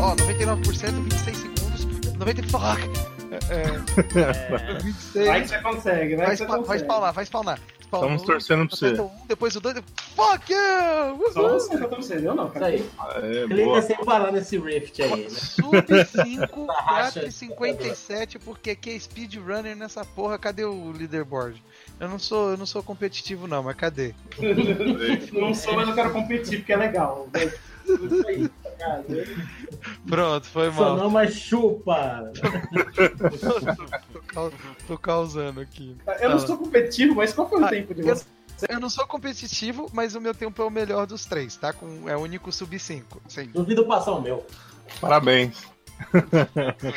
Ó, 99%, 26 segundos, 90 fuck. É, É, 26. Vai que você consegue, vai Vai, que você spa- vai consegue. spawnar, vai spawnar. Spawnou, Estamos torcendo pra você. um, depois o 2, fuck you! Só Uhul! você tá torcendo, eu não, Isso cara. aí. É, Clica boa. sem parar nesse Rift aí, né? Sub 5, racha. 4,57, porque que é speedrunner nessa porra, cadê o leaderboard? Eu não sou, eu não sou competitivo não, mas cadê? Não sou, mas eu quero competir, porque é legal. Isso aí, Pronto, foi Só mal. não, mas chupa! tô, cau- tô causando aqui. Eu não sou competitivo, mas qual foi o Ah, tempo de você? Eu não sou competitivo, mas o meu tempo é o melhor dos três, tá? Com, é o único sub 5. Sim. Duvido passar o meu. Parabéns.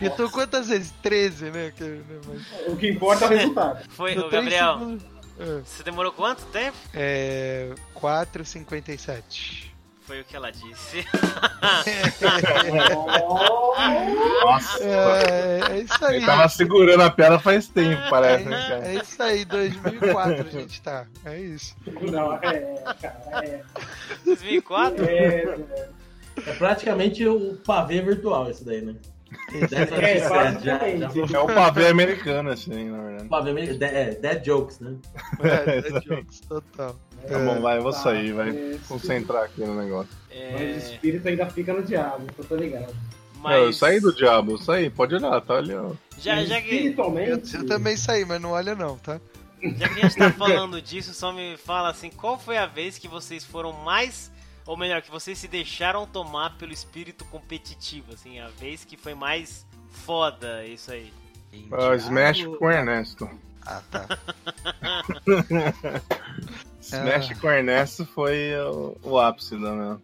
E tu quantas vezes? 13, né? Né, mas- O que importa é o resultado. Foi, três Gabriel, segundos- É, você demorou quanto tempo? É. 4,57. Foi o que ela disse. Nossa. É, é isso aí. Ele tava segurando a piada faz tempo, parece, né, É, cara? é isso aí, 2004 a gente tá. É isso. Não, é, cara, é. 2004? é, É praticamente o pavê virtual isso daí, né? É, já, já, basicamente. É o pavê americano, assim, na verdade. pavê de- é, dead jokes, né? É, é jokes, total. Tá bom, vai, eu vou Tá, sair, vai é, concentrar aqui no negócio. Mas o É, espírito ainda fica no diabo, eu tô ligado. Não, eu mas saí do diabo, eu saí, pode olhar, tá ali, ó. já, já, que, Eu, Espiritualmente. eu também saí, mas não olha não, tá? já que a gente tá falando disso, só me fala assim, qual foi a vez que vocês foram mais. Ou melhor, que vocês se deixaram tomar pelo espírito competitivo, assim, a vez que foi mais foda isso aí. Ah, Smash com o Ernesto. Ah, tá. Smash Ah. com o Ernesto foi o, o ápice da minha.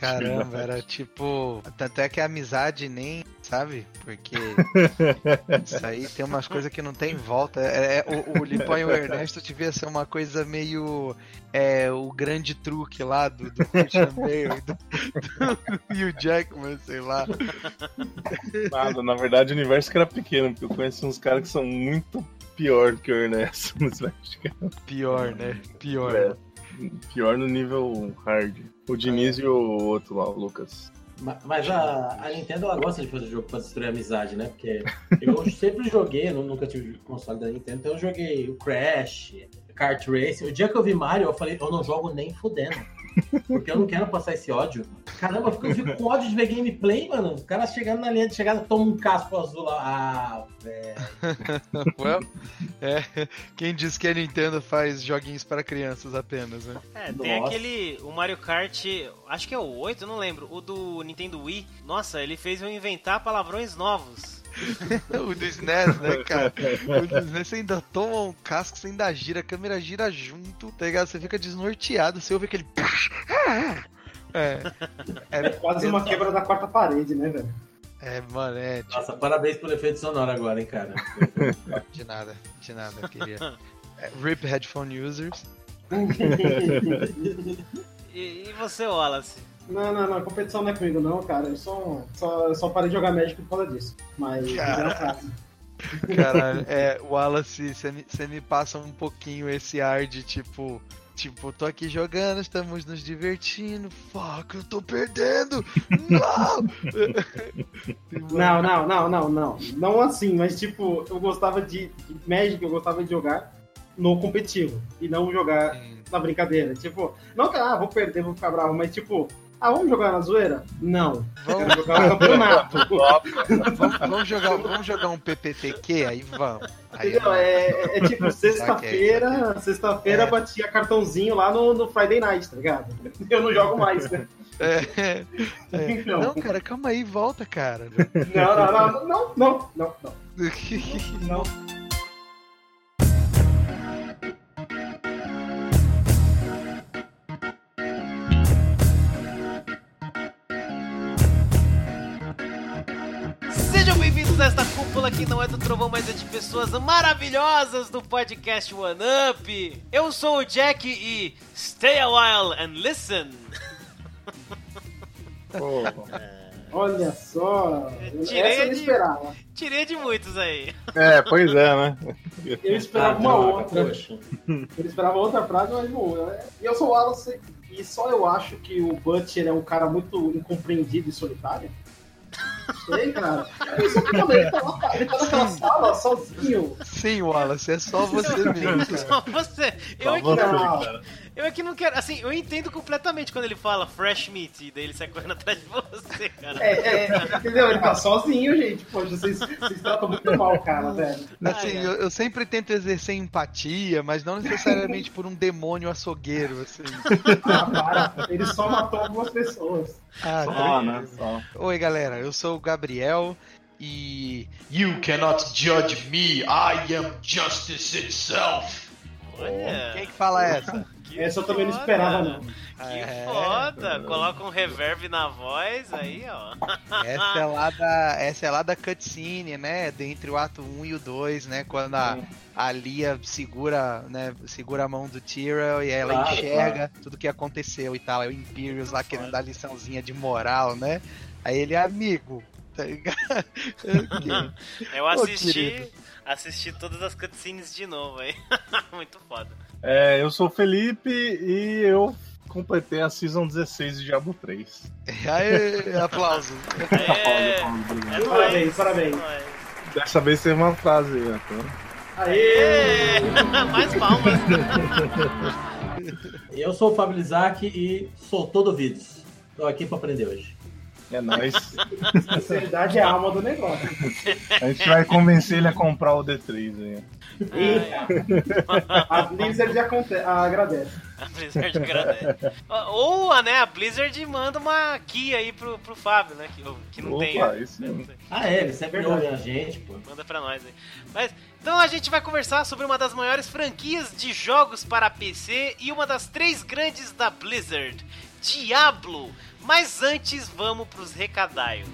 Caramba, era tipo. Tanto é que a amizade nem. Sabe? Porque. Isso aí tem umas coisas que não tem volta. É, é- o, o Lipão e o Ernesto devia ser uma coisa meio. É, o grande truque lá do, do Christian Bale e do, do Hugh Jackman, sei lá. Nada, na verdade o universo que era pequeno, porque eu conheci uns caras que são muito pior que o Ernesto no Smash. Pior, né? Pior. É, pior no nível hard. O Diniz É. e o outro lá, o Lucas. Ma- Mas a, a Nintendo ela gosta de fazer jogo pra destruir a amizade, né? Porque eu sempre joguei, eu nunca tive console da Nintendo, então eu joguei o Crash, Kart Racing. O dia que eu vi Mario, eu falei, eu não jogo nem fudendo. Porque eu não quero passar esse ódio. Caramba, eu fico, eu fico com ódio de ver gameplay, mano. Os caras chegando na linha de chegada, tomam um casco azul lá. Ah, velho. Well, é, quem diz que a Nintendo faz joguinhos para crianças apenas, né? É, tem Nossa. aquele. O Mario Kart. Acho que é o 8, eu não lembro. O do Nintendo Wii. Nossa, ele fez eu inventar palavrões novos. o do SNES, né, cara? O do SNES você ainda toma um casco, você ainda gira, a câmera gira junto, tá ligado? Você fica desnorteado, você ouve aquele. É. É quase uma quebra da quarta parede, né, velho? É, mano, é. Tipo, Nossa, parabéns pelo efeito sonoro agora, hein, cara. de nada, de nada, queria. É, RIP headphone users. E, e você, Wallace? Não, não, não, competição não é comigo não, cara. Eu só, só, só parei de jogar Magic por causa disso. Mas Cara. Caralho, é, Wallace, você me, você me passa um pouquinho esse ar de tipo. Tipo, tô aqui jogando, estamos nos divertindo. Fuck, eu tô perdendo! Não! Não, não, não, não, não. Não assim, mas tipo, eu gostava de, de Magic, eu gostava de jogar no competitivo e não jogar na brincadeira. Tipo, não que, ah, vou perder, vou ficar bravo, mas tipo, ah, vamos jogar na zoeira? Não. Vamos, jogar no campeonato. vamos, vamos jogar, vamos jogar um PPTQ? Aí vamos. Aí, Entendeu? É, é- é tipo, sexta-feira, sexta-feira É. batia cartãozinho lá no, no Friday Night, tá ligado? Eu não jogo mais, né? é, é. Então. Não, cara, calma aí, volta, cara. Não, não, não, não, não, não, não. não. Que não é do trovão, mas é de pessoas maravilhosas do podcast One Up. Eu sou o Jack e stay a while and listen. Pô, Olha só. Tirei Essa eu não de- esperava. Tirei de muitos aí. É, pois é, né? Eu esperava Ah, uma droga, outra. poxa. Eu esperava outra frase, mas não. E eu sou o Wallace, e só eu acho que o Butcher é um cara muito incompreendido e solitário. Sei, cara. É isso que eu falei, ele tá, lá, ele tá naquela sala sozinho. Sim, Wallace, é só você mesmo. Só você. Eu Só é, que, você, não. cara. Eu é que não quero. Assim, eu entendo completamente quando ele fala fresh meat e daí ele sai correndo atrás de você, cara. É, é, entendeu? Ele tá sozinho, gente. Poxa, vocês, vocês tratam muito mal o cara, velho. Assim, Ai, ai. eu, eu sempre tento exercer empatia, mas não necessariamente por um demônio açougueiro, assim. Ah, para. Ele só matou algumas pessoas. Ah, Só, né? Só. Oi, galera, eu sou o Gabriel e. You cannot judge me, I am justice itself. Olha. Quem que fala essa? que Essa eu também não esperava, não. Que É. foda! Coloca um reverb na voz, aí, ó. Essa é lá da, essa é lá da cutscene, né? Entre o ato 1 e o 2, né? Quando a, a Lia segura, né? Segura a mão do Tyrell e ela Claro, enxerga tudo que aconteceu e tal. É o Imperius lá querendo dar liçãozinha de moral, né? Aí ele é amigo, tá ligado? Eu Ô, assisti. Querido. assisti todas as cutscenes de novo aí. Muito foda. É, eu sou o Felipe e eu completei a Season 16 de Diablo 3. Aí, aplauso. É, é Parabéns, parabéns. nóis. Dessa vez teve uma frase aí, né? Aê! É, Mais palmas. Eu sou o Fábio Lizac e sou todo ouvidos. Tô aqui pra aprender hoje. É nóis. Sinceridade é a alma do negócio. A gente vai convencer ele a comprar o D3 aí. E a Blizzard agradece. A Blizzard agradece. Ou né, a Blizzard manda uma guia aí pro, pro Fábio, né? Que, que não Opa, tem. né? isso mesmo. Ah, é, ele sempre Verdade. ouve a gente, pô. Manda pra nós aí. Mas, então a gente vai conversar sobre uma das maiores franquias de jogos para PC e uma das três grandes da Blizzard, Diablo. Mas antes, vamos pros recadaios.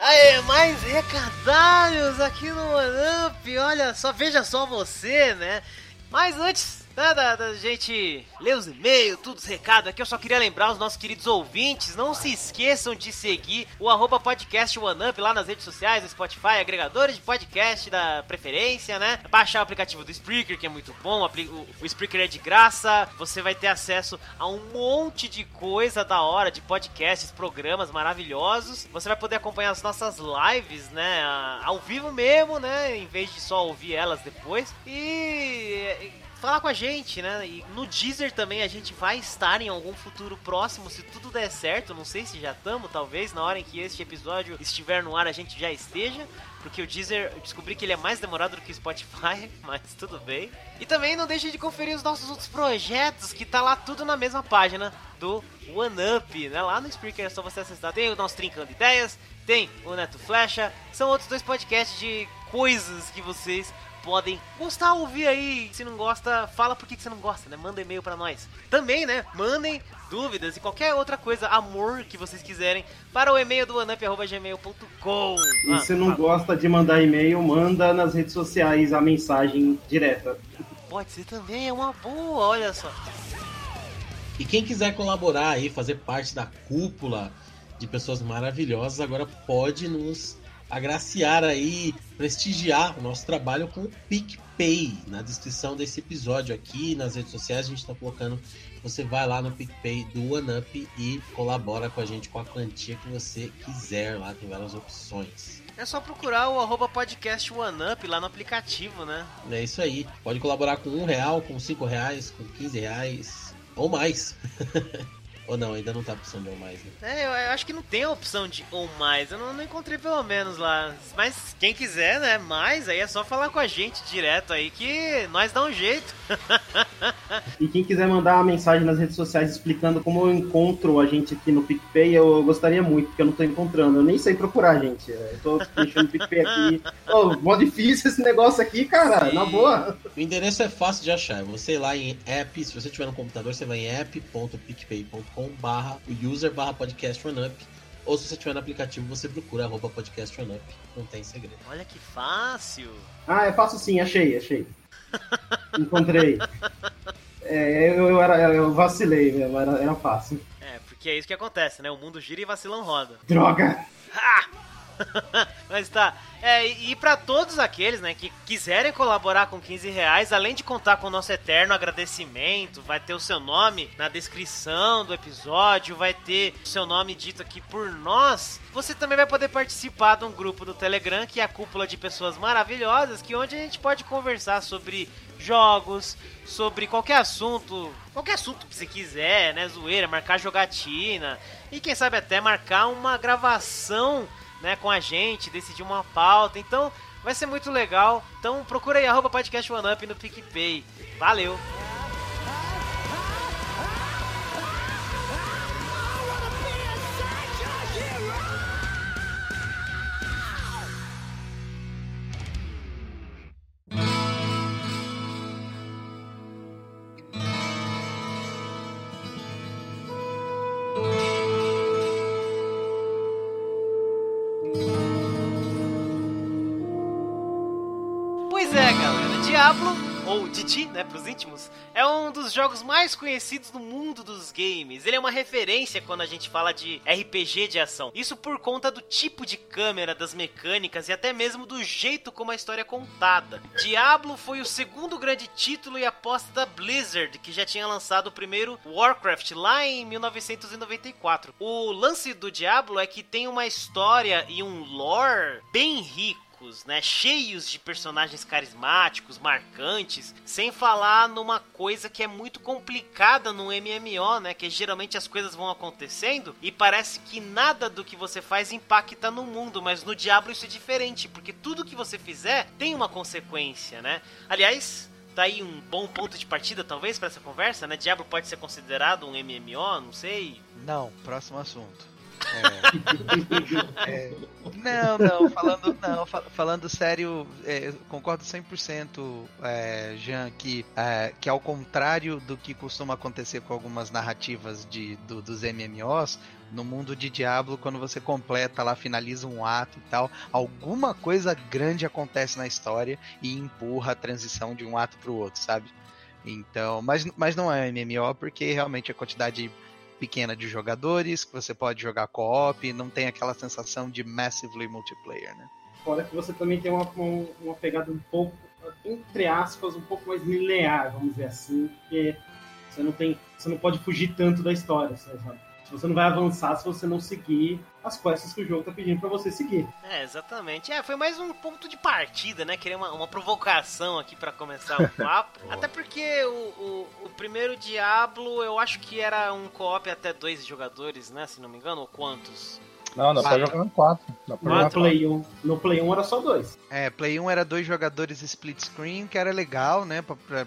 Aê, mais recadalhos aqui no OneUp, olha só, veja só você, né? Mas antes né, da, da gente ler os e-mails, tudo os recados aqui, eu só queria lembrar os nossos queridos ouvintes, não se esqueçam de seguir o arroba podcast OneUp lá nas redes sociais, no Spotify, agregadores de podcast da preferência, né? Baixar o aplicativo do Spreaker, que é muito bom, o, o, Spreaker é de graça, você vai ter acesso a um monte de coisa da hora, de podcasts, programas maravilhosos. Você vai poder acompanhar as nossas lives, né? Ao vivo mesmo, né? Em vez de só ouvir elas depois. E. Falar com a gente, né? E no Deezer também a gente vai estar em algum futuro próximo, se tudo der certo. Não sei se já estamos, talvez na hora em que este episódio estiver no ar a gente já esteja. Porque o Deezer, eu descobri que ele é mais demorado do que o Spotify, mas tudo bem. E também não deixe de conferir os nossos outros projetos, que tá lá tudo na mesma página do OneUp, né? Lá no Spreaker é só você acessar. Tem o nosso Trincando Ideias, tem o Neto Flecha, são outros dois podcasts de coisas que vocês podem gostar, ouvir aí. Se não gosta, fala por que que você não gosta, né? Manda e-mail pra nós. Também, né? Mandem dúvidas e qualquer outra coisa, amor que vocês quiserem, para o e-mail do anup.gmail.com. E se não gosta de mandar e-mail, manda nas redes sociais a mensagem direta. Pode ser também, é uma boa, olha só. E quem quiser colaborar aí, fazer parte da cúpula de pessoas maravilhosas, agora pode nos agraciar aí, prestigiar o nosso trabalho com o PicPay. Na descrição desse episódio aqui, nas redes sociais, a gente está colocando. Você vai lá no PicPay do OneUp e colabora com a gente com a quantia que você quiser. Lá tem várias opções. É só procurar o arroba podcast OneUp lá no aplicativo, né? É isso aí. Pode colaborar com um real, com cinco reais, com 15 reais ou mais. ou não, ainda não tá a opção de ou mais, né? É, eu, eu acho que não tem a opção de ou mais. Eu não, não encontrei pelo menos lá. Mas quem quiser, né? Mais, aí é só falar com a gente direto aí que nós dá um jeito. e quem quiser mandar uma mensagem nas redes sociais explicando como eu encontro a gente aqui no PicPay, eu gostaria muito, porque eu não tô encontrando. Eu nem sei procurar, gente. Eu tô deixando o PicPay aqui. Ô, mó difícil esse negócio aqui, cara. Na boa. O endereço é fácil de achar. Você ir lá em app, se você tiver no computador, você vai em app.picpay.com barra user barra podcast up ou se você tiver no aplicativo, você procura arroba podcast on up. Não tem segredo. Olha que fácil. Ah, é fácil sim, achei, achei. Encontrei. É, eu, eu, era, eu vacilei mesmo, era, era fácil. É, porque é isso que acontece, né? O mundo gira e vacilão roda. Droga! Ah! Mas tá. É, e para todos aqueles, né, que quiserem colaborar com 15 reais, além de contar com o nosso eterno agradecimento, vai ter o seu nome na descrição do episódio, vai ter o seu nome dito aqui por nós. Você também vai poder participar de um grupo do Telegram, que é a cúpula de pessoas maravilhosas, que onde a gente pode conversar sobre jogos, sobre qualquer assunto, qualquer assunto que você quiser, né, zoeira, marcar jogatina e quem sabe até marcar uma gravação né, com a gente, decidir uma pauta. Então vai ser muito legal. Então procura aí arroba podcast One Up no PicPay. Valeu! Diablo, ou Didi, né, pros íntimos, é um dos jogos mais conhecidos do mundo dos games. Ele é uma referência quando a gente fala de RPG de ação. Isso por conta do tipo de câmera, das mecânicas e até mesmo do jeito como a história é contada. Diablo foi o segundo grande título e aposta da Blizzard, que já tinha lançado o primeiro Warcraft lá em 1994. O lance do Diablo é que tem uma história e um lore bem rico né? Cheios de personagens carismáticos, marcantes, sem falar numa coisa que é muito complicada no MMO, né? Que geralmente as coisas vão acontecendo e parece que nada do que você faz impacta no mundo, mas no Diablo isso é diferente, porque tudo que você fizer tem uma consequência, né? Aliás, tá aí um bom ponto de partida, talvez, para essa conversa, né? Diablo pode ser considerado um MMO, não sei. Não, próximo assunto. É. é. Não, não, falando, não, falando sério, é, concordo 100%, é, Jean, que, é, que ao contrário do que costuma acontecer com algumas narrativas de, do, dos MMOs, no mundo de Diablo, quando você completa lá, finaliza um ato e tal, alguma coisa grande acontece na história e empurra a transição de um ato para o outro, sabe? Então, mas, mas não é MMO porque realmente a quantidade pequena de jogadores, que você pode jogar co-op, não tem aquela sensação de massively multiplayer, né? Fora que você também tem uma, uma, uma, pegada um pouco, entre aspas, um pouco mais linear, vamos dizer assim, porque você não tem, você não pode fugir tanto da história, sabe? Você não vai avançar se você não seguir as quests que o jogo tá pedindo para você seguir. É, exatamente. É, foi mais um ponto de partida, né? Querer uma, uma provocação aqui para começar o papo. até porque o, o, o, primeiro Diablo, eu acho que era um co-op até dois jogadores, né? Se não me engano, ou quantos? Não, dá pra jogar em quatro. Dá pra no, Play 1, no Play 1 era só dois. É, Play 1 era dois jogadores split screen, que era legal, né? Pra, pra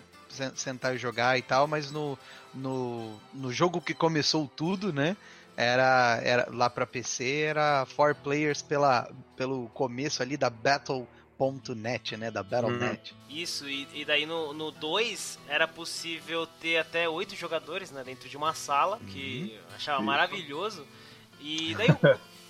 sentar e jogar e tal, mas no, no, no jogo que começou tudo, né? Era, era lá para PC, era four players pela, pelo começo ali da Battle.net, né? Da Battle.net. Uhum. Isso, e, e, daí no 2 era possível ter até oito jogadores né, dentro de uma sala, uhum. que eu achava Isso. maravilhoso. E daí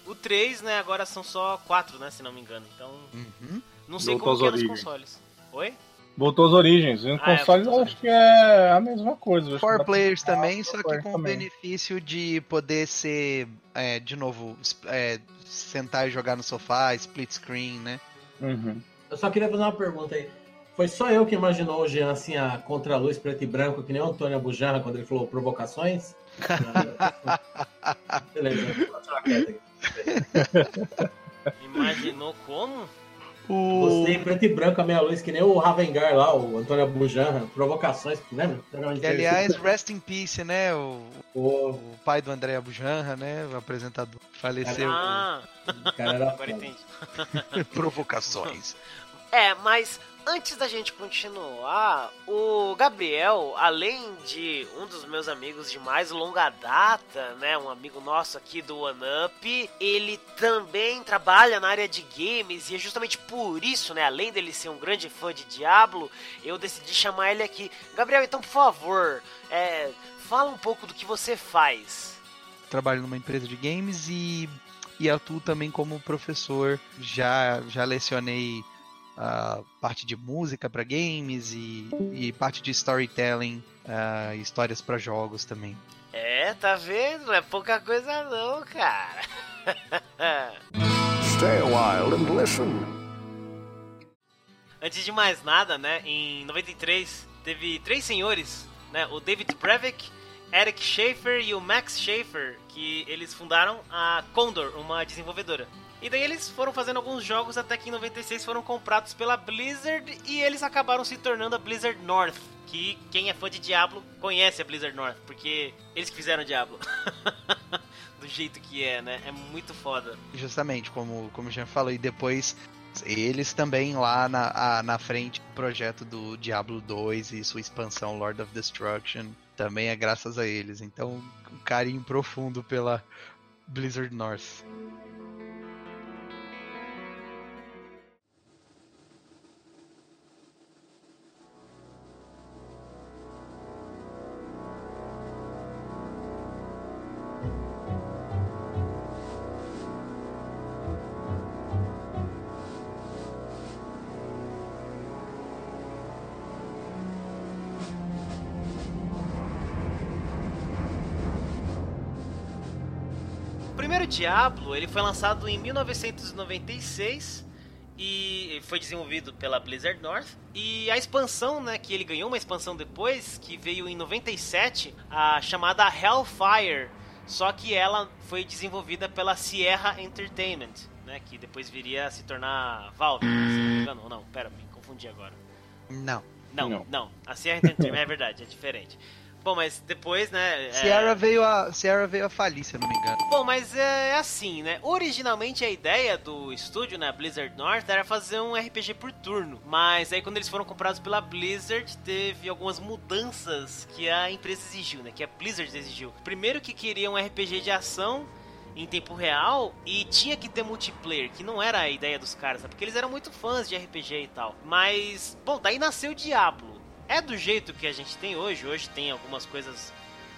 o, 3, né, agora são só quatro, né, se não me engano. Então, uhum. não sei como que é nos consoles. Oi? Voltou às origens. Em ah, é, consoles eu acho que é a mesma coisa. Four players também, só que com o benefício de poder ser, é, de novo, é, sentar e jogar no sofá, split screen, né? Uhum. Eu só queria fazer uma pergunta aí. Foi só eu que imaginou o Jean assim, a contraluz preto e branco, que nem o Antônio Abujanra quando ele falou provocações? Beleza, vou tirar aqui. Imaginou como? O... Você em preto e branco, a meia luz, que nem o Ravengar lá, o Antônio Bujanra, provocações, lembra? E, aliás, rest in peace, né? O, o... o pai do André Bujanra, né? O apresentador. Faleceu. Ah, cara era agora entendi. Provocações. É, mas Antes da gente continuar, o Gabriel, além de um dos meus amigos de mais longa data, né, um amigo nosso aqui do One Up, ele também trabalha na área de games e é justamente por isso, né, além dele ser um grande fã de Diablo, eu decidi chamar ele aqui. Gabriel, então por favor, é, fala um pouco do que você faz. Trabalho numa empresa de games e, e atuo também como professor. Já já lecionei uh, parte de música para games e, e, parte de storytelling, uh, histórias para jogos também. É, tá vendo? É pouca coisa não, cara. Stay a while and listen. Antes de mais nada, né, em 93 teve três senhores, né, o David Brevik, Eric Schaefer e o Max Schaefer, que eles fundaram a Condor, uma desenvolvedora. E daí eles foram fazendo alguns jogos até que em 96 foram comprados pela Blizzard e eles acabaram se tornando a Blizzard North. Que quem é fã de Diablo conhece a Blizzard North, porque eles que fizeram Diablo. Do jeito que é, né? É muito foda. Justamente, como, como falou, e depois eles também lá na, a, na frente projeto do Diablo 2 e sua expansão Lord of Destruction também é graças a eles. Então, um carinho profundo pela Blizzard North. Diablo ele foi lançado em 1996 e foi desenvolvido pela Blizzard North. E a expansão, né, que ele ganhou uma expansão depois, que veio em 97, a chamada Hellfire, só que ela foi desenvolvida pela Sierra Entertainment, né, que depois viria a se tornar Valve, se não me engano. Não, pera, me confundi agora. Não. Não, não, não. A Sierra Entertainment é verdade, é diferente. Bom, mas depois, né? É... Sierra, veio a, Sierra veio a falir, se eu não me engano. Bom, mas é assim, né? Originalmente a ideia do estúdio, né, Blizzard North, era fazer um RPG por turno. Mas aí quando eles foram comprados pela Blizzard, teve algumas mudanças que a empresa exigiu, né? Que a Blizzard exigiu. Primeiro que queria um RPG de ação em tempo real e tinha que ter multiplayer, que não era a ideia dos caras, né? porque eles eram muito fãs de RPG e tal. Mas, bom, daí nasceu o Diablo é do jeito que a gente tem hoje. Hoje tem algumas coisas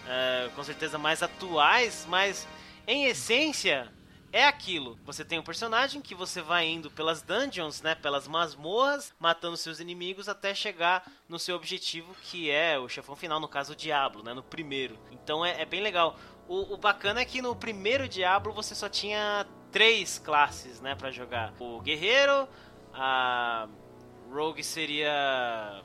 uh, com certeza mais atuais, mas em essência é aquilo. Você tem um personagem que você vai indo pelas dungeons, né, pelas masmorras, matando seus inimigos até chegar no seu objetivo, que é o chefão final, no caso o Diablo, né, no primeiro. Então é, é bem legal. O, o, bacana é que no primeiro Diablo você só tinha três classes, né, para jogar. O guerreiro, a rogue seria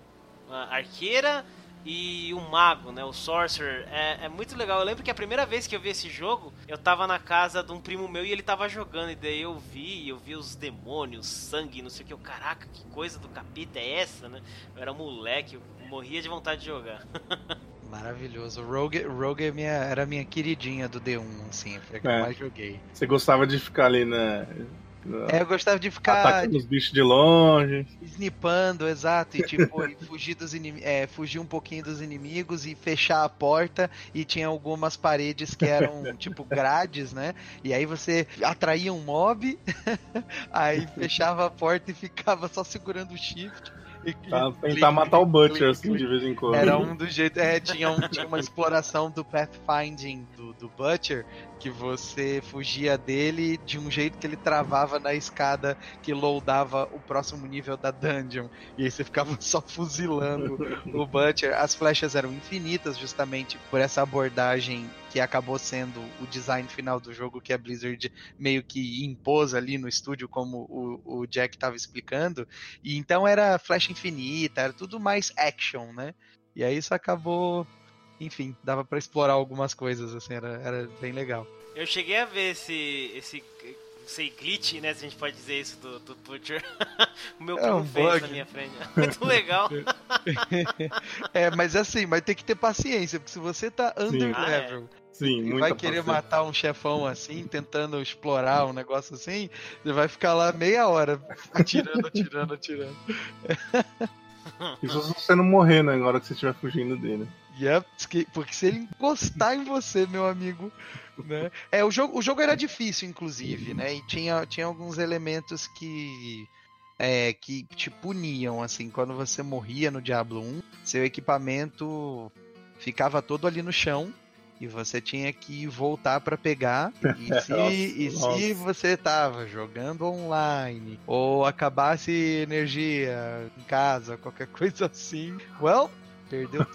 arqueira e o mago, né? O sorcerer. É, é, muito legal. Eu lembro que a primeira vez que eu vi esse jogo, eu tava na casa de um primo meu e ele tava jogando. E daí eu vi, eu vi os demônios, sangue, não sei o que. Eu, caraca, que coisa do capeta é essa, né? Eu era moleque, eu morria de vontade de jogar. Maravilhoso. Rogue, Rogue é minha, era a minha queridinha do D1, assim, foi a que é. eu mais joguei. Você gostava de ficar ali na, é, eu gostava de ficar. Atacando os bichos de longe. Snipando, exato. E tipo, e fugir, dos inim... é, fugir um pouquinho dos inimigos e fechar a porta. E tinha algumas paredes que eram tipo grades, né? E aí você atraía um mob, aí fechava a porta e ficava só segurando o shift. Pra tentar matar o Butcher, assim, de vez em quando. Era um dos jeitos. É, tinha, um, tinha uma exploração do pathfinding do, do Butcher, que você fugia dele de um jeito que ele travava na escada que loadava o próximo nível da dungeon. E aí você ficava só fuzilando o Butcher. As flechas eram infinitas, justamente por essa abordagem que acabou sendo o design final do jogo que a Blizzard meio que impôs ali no estúdio, como o, o Jack estava explicando. E então era flecha infinita, era tudo mais action, né? E aí isso acabou enfim, dava para explorar algumas coisas, assim, era, era bem legal. Eu cheguei a ver esse, esse sei, glitch, né? Se a gente pode dizer isso do, do Butcher. o meu é um fez bug. na minha frente. Muito legal. é, mas assim, mas tem que ter paciência, porque se você tá under level. Ah, é Sim, e vai querer paciência. matar um chefão assim, tentando explorar um negócio assim, você vai ficar lá meia hora atirando, atirando, atirando. Isso se você não morrer, né? Na hora que você estiver fugindo dele. Yep, que- porque se ele encostar em você, meu amigo, né? É, o jogo, o jogo era difícil, inclusive, né? E tinha, tinha alguns elementos que é, que te puniam, assim, quando você morria no Diablo 1, seu equipamento ficava todo ali no chão e você tinha que voltar pra pegar. E se, Nossa, e se nossa. você tava jogando online ou acabasse energia em casa, qualquer coisa assim, well, perdeu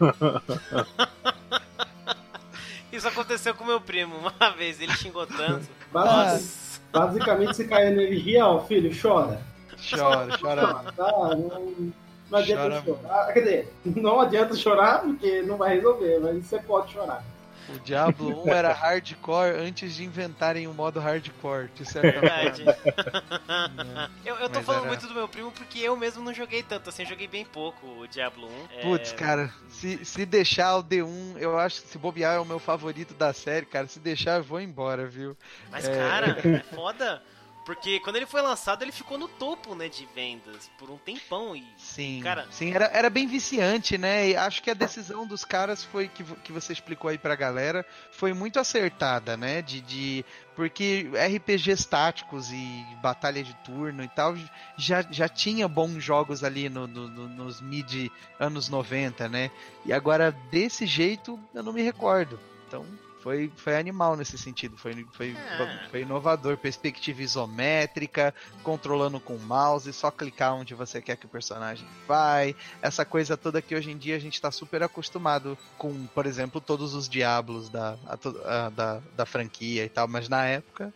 Isso aconteceu com meu primo uma vez, ele xingou tanto. Basi- Nossa. Basicamente, se cair energia, ó, filho, chora. Chora, chora. Tá? Não, não adianta Chora. chorar. Quer dizer, não adianta chorar porque não vai resolver, mas você pode chorar. O Diablo 1 era hardcore antes de inventarem o modo hardcore, de certa Verdade. forma. Eu, eu tô Mas falando era- muito do meu primo porque eu mesmo não joguei tanto, assim, joguei bem pouco o Diablo 1. É, Putz, cara, se, se deixar o D1, eu acho que se bobear é o meu favorito da série, cara. Se deixar, eu vou embora, viu? Mas, É. cara, é foda. Porque quando ele foi lançado, ele ficou no topo, né, de vendas por um tempão. E, Sim, Cara- sim era, era bem viciante, né? E acho que a decisão dos caras foi que, que você explicou aí pra galera foi muito acertada, né? De, de porque RPGs táticos e batalha de turno e tal já, já tinha bons jogos ali no, no- no- nos mid anos 90, né? E agora desse jeito eu não me recordo. Então foi, foi animal nesse sentido, foi, foi, É. foi inovador, perspectiva isométrica, controlando com o mouse, só clicar onde você quer que o personagem vai, essa coisa toda que hoje em dia a gente está super acostumado com, por exemplo, todos os diablos da, a a- da, da franquia e tal, mas na época,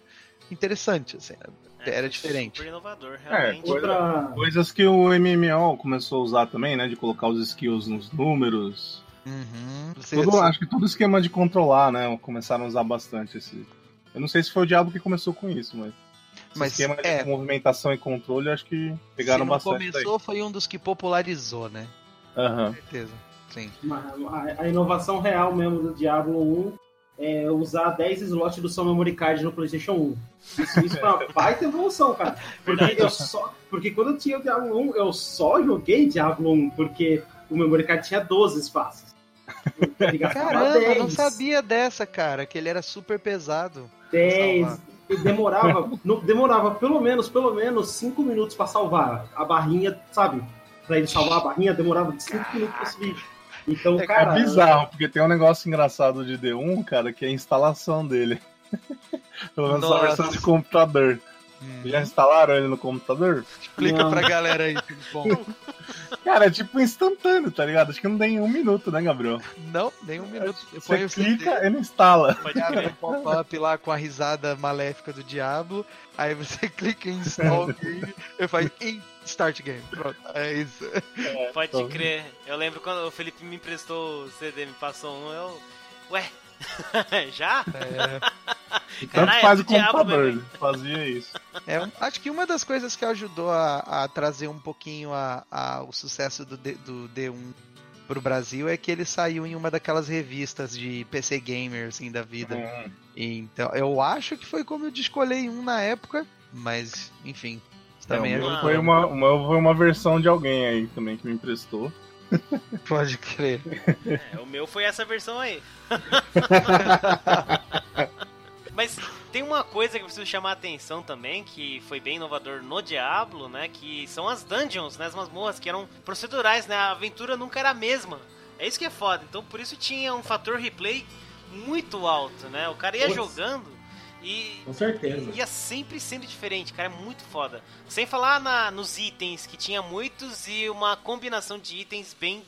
interessante, assim, é, era foi diferente. Super inovador, realmente. Coisa- Outra. Coisas que o MMO começou a usar também, né? De colocar os skills nos números. Uhum. Todo, acho que todo esquema de controlar, né? Começaram a usar bastante esse. Eu não sei se foi o Diabo que começou com isso, mas. Mas, esquema é. de movimentação e controle, acho que pegaram se não bastante. começou, foi um dos que popularizou, né? Daí. Aham. Com certeza. Sim. A, a inovação real mesmo do Diablo 1 é usar 10 slots do seu memory card no PlayStation 1. Isso, isso foi uma baita evolução, cara. Porque, eu só, porque quando eu tinha o Diablo 1, eu só joguei Diablo 1 porque o memory card tinha 12 espaços. Gastava Caramba, 10. não sabia dessa, cara, que ele era super pesado. 10. Salvar. E demorava, não, demorava pelo menos, pelo menos 5 minutos pra salvar a barrinha, sabe? Pra ele salvar a barrinha, demorava 5 minutos pra subir. Então, É cara. é bizarro, porque tem um negócio engraçado de D1, cara, que é a instalação dele. Pelo menos Nossa. versão de computador. Já instalaram ele no computador? Explica Não. pra galera aí, Filipão. Cara, é tipo instantâneo, tá ligado? Acho que não tem um minuto, né, Gabriel? Não, nem um minuto. Você o CD, clica, ele instala. Pode o pop-up lá com a risada maléfica do diabo, aí você clica em install game e faz start game. Pronto, é isso. Pode Então- crer. Eu lembro quando o Felipe me emprestou o CD, me passou um, eu. Ué? Já? É, Tanto Caralho, faz é o do diabo computador, ele fazia isso. é acho que uma das coisas que ajudou a, a trazer um pouquinho a, a- o sucesso do, D, do D1 pro Brasil é que ele saiu em uma daquelas revistas de PC Gamer, assim, da vida. Hum. Então, eu acho que foi como eu descolei um na época, mas, enfim. isso Também É, foi uma, meu foi uma versão de alguém aí também que me emprestou. Pode crer. É, o meu foi essa versão aí. Mas tem uma coisa que eu preciso chamar a atenção também, que foi bem inovador no Diablo, né? Que são as dungeons, né? As masmorras, que eram procedurais, né? A aventura nunca era a mesma. É isso que é foda. Então por isso tinha um fator replay muito alto, né? O cara ia Putz. jogando e Com certeza. ia sempre sendo diferente, cara, é muito foda. Sem falar na, nos itens, que tinha muitos e uma combinação de itens bem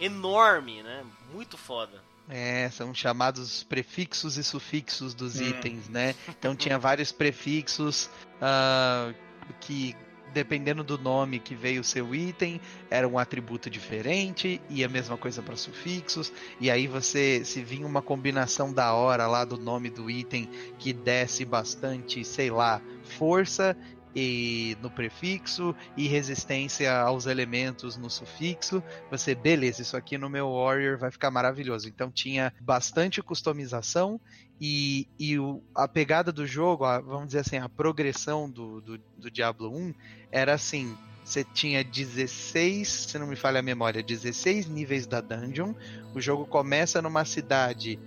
enorme, né? Muito foda. É, são chamados prefixos e sufixos dos Hum. itens, né? Então tinha vários prefixos ah, que, dependendo do nome que veio o seu item, era um atributo diferente, e a mesma coisa para sufixos. E aí você, se vinha uma combinação da hora lá do nome do item que desse bastante, sei lá, força, e no prefixo e resistência aos elementos no sufixo. Você, beleza, isso aqui no meu Warrior vai ficar maravilhoso. Então tinha bastante customização e, e o, a pegada do jogo, a, vamos dizer assim, a progressão do, do, do Diablo 1 era assim: você tinha 16, se não me falha a memória, 16 níveis da dungeon. O jogo começa numa cidade,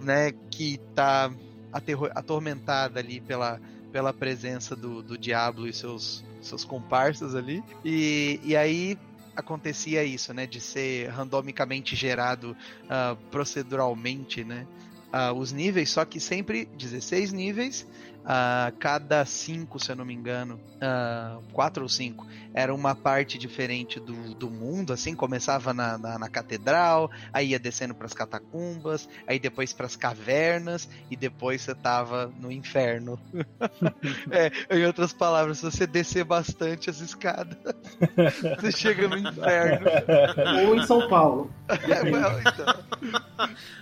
né, que tá atormentada ali pela, pela presença do, do Diablo e seus, seus comparsas ali. E, e aí acontecia isso, né, de ser randomicamente gerado uh, proceduralmente, né, uh, os níveis, só que sempre 16 níveis, uh, cada 5, se eu não me engano, uh, 4 ou 5, era uma parte diferente do, do mundo, assim, começava na, na, na catedral, aí ia descendo para as catacumbas, aí depois para as cavernas, e depois você tava no inferno. é, em outras palavras, se você descer bastante as escadas, você chega no inferno. Ou em São Paulo. É, well, então.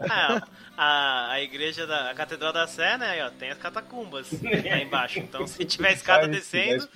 É, a, a igreja da a Catedral da Sé, né? Aí, ó, tem as catacumbas lá embaixo. Então, se tiver escada descendo,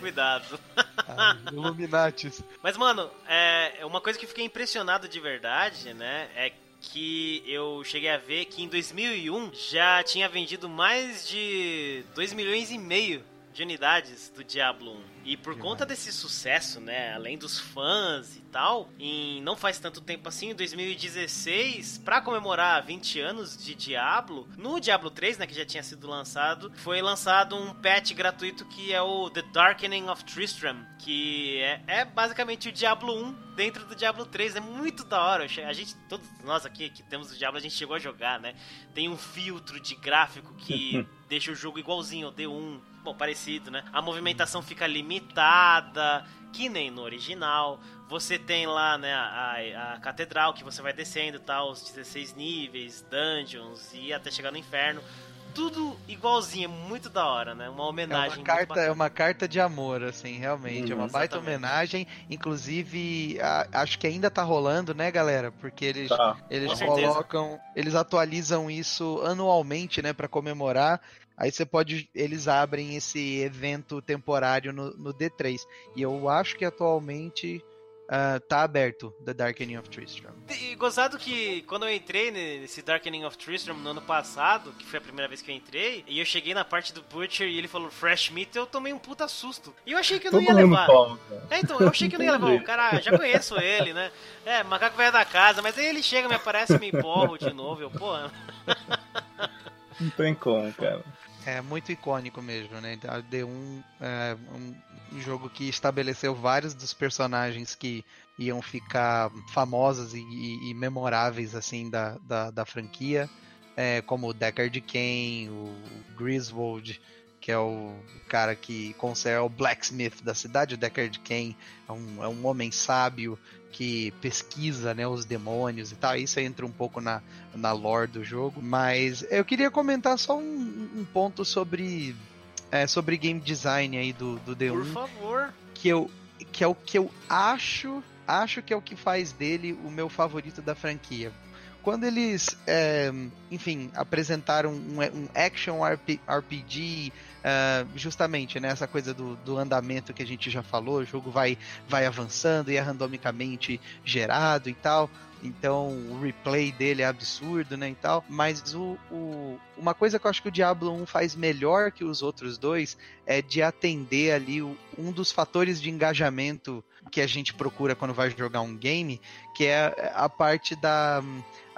cuidado. Ah, Illuminatis. Mas, mano, é, uma coisa que eu fiquei impressionado de verdade, né? É que eu cheguei a ver que em 2001 já tinha vendido mais de 2 milhões e meio de unidades do Diablo 1. E por Demais. conta desse sucesso, né, além dos fãs e tal, em não faz tanto tempo assim, em 2016, para comemorar 20 anos de Diablo, no Diablo 3, né, que já tinha sido lançado, foi lançado um patch gratuito que é o The Darkening of Tristram, que é, é basicamente o Diablo 1 dentro do Diablo 3. É muito da hora. A gente, todos nós aqui que temos o Diablo, a gente chegou a jogar, né? Tem um filtro de gráfico que deixa o jogo igualzinho ao D1 bom, parecido, né? A movimentação fica limitada, que nem no original. Você tem lá, né, a, a catedral que você vai descendo, tal, os 16 níveis, dungeons e até chegar no inferno. Tudo igualzinho, é muito da hora, né? Uma homenagem. É uma carta, é uma carta de amor, assim, realmente. Hum, é uma baita exatamente. homenagem. Inclusive, a, acho que ainda tá rolando, né, galera? Porque eles, tá. eles colocam. Eles atualizam isso anualmente, né, para comemorar. Aí você pode. Eles abrem esse evento temporário no, no D3. E eu acho que atualmente uh, tá aberto The Darkening of Tristram. E gozado que quando eu entrei nesse Darkening of Tristram no ano passado, que foi a primeira vez que eu entrei, e eu cheguei na parte do Butcher e ele falou Fresh Meat, eu tomei um puta susto. E eu achei que eu não ia levar. é, então, eu achei que eu não ia levar. O cara, já conheço ele, né? É, macaco velho da casa, mas aí ele chega, me aparece, me empurra de novo. Eu, pô. Não tem como, cara é muito icônico mesmo, né? A D1 é um jogo que estabeleceu vários dos personagens que iam ficar famosos e, e, e memoráveis assim da, da, da franquia, é, como o Deckard Cain, o Griswold, que é o cara que conserva o blacksmith da cidade, o Deckard Cain é um, é um homem sábio que pesquisa né, os demônios e tal. Isso entra um pouco na, na lore do jogo. Mas eu queria comentar só um, um ponto sobre, é, sobre game design aí do, do D1. Por favor. Que, eu, que é o que eu acho, acho que é o que faz dele o meu favorito da franquia quando eles, é, enfim, apresentaram um, um action RPG, uh, justamente né, coisa do, do, andamento que a gente já falou, o jogo vai, vai avançando e é randomicamente gerado e tal. Então o replay dele é absurdo, né, e tal. Mas o, o, uma coisa que eu acho que o Diablo 1 faz melhor que os outros dois é de atender ali o, um dos fatores de engajamento que a gente procura quando vai jogar um game, que é a parte da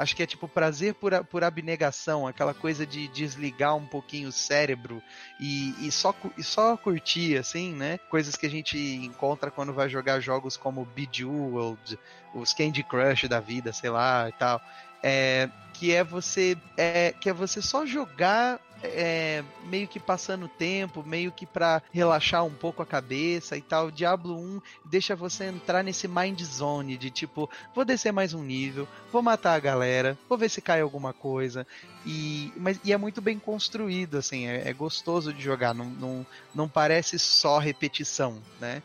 acho que é tipo prazer por, por abnegação, aquela coisa de desligar um pouquinho o cérebro e, e, só, e só curtir, assim, né? Coisas que a gente encontra quando vai jogar jogos como Bejeweled, os Candy Crush da vida, sei lá e tal. É, que é você é, que é você só jogar é, meio que passando tempo, meio que para relaxar um pouco a cabeça e tal. Diablo 1 deixa você entrar nesse mind zone de tipo, vou descer mais um nível, vou matar a galera, vou ver se cai alguma coisa. E, mas, e é muito bem construído, assim, é, é gostoso de jogar, não, não, não parece só repetição, né?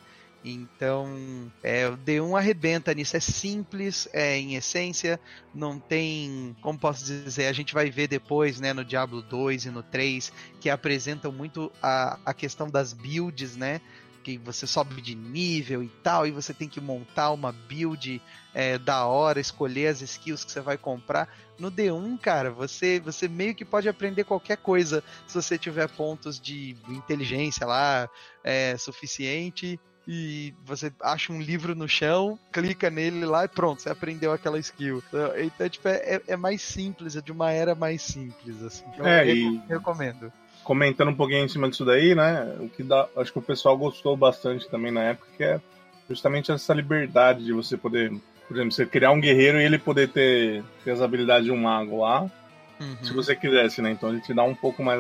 Então, é, o D1 arrebenta nisso. É simples, é em essência, não tem, como posso dizer, a gente vai ver depois, né, no Diablo 2 e no 3, que apresentam muito a, a questão das builds, né? Que você sobe de nível e tal, e você tem que montar uma build é, da hora, escolher as skills que você vai comprar. No D1, cara, você, você meio que pode aprender qualquer coisa se você tiver pontos de inteligência lá é, suficiente e você acha um livro no chão, clica nele lá e pronto, você aprendeu aquela skill. Então, então tipo, é, é mais simples, é de uma era mais simples, assim. Então, É, eu e- recomendo. Comentando um pouquinho em cima disso daí, né? O que dá, acho que o pessoal gostou bastante também na época, que é justamente essa liberdade de você poder, por exemplo, você criar um guerreiro e ele poder ter, ter as habilidades de um mago lá, Uhum. se você quisesse, né? Então ele te dá um pouco mais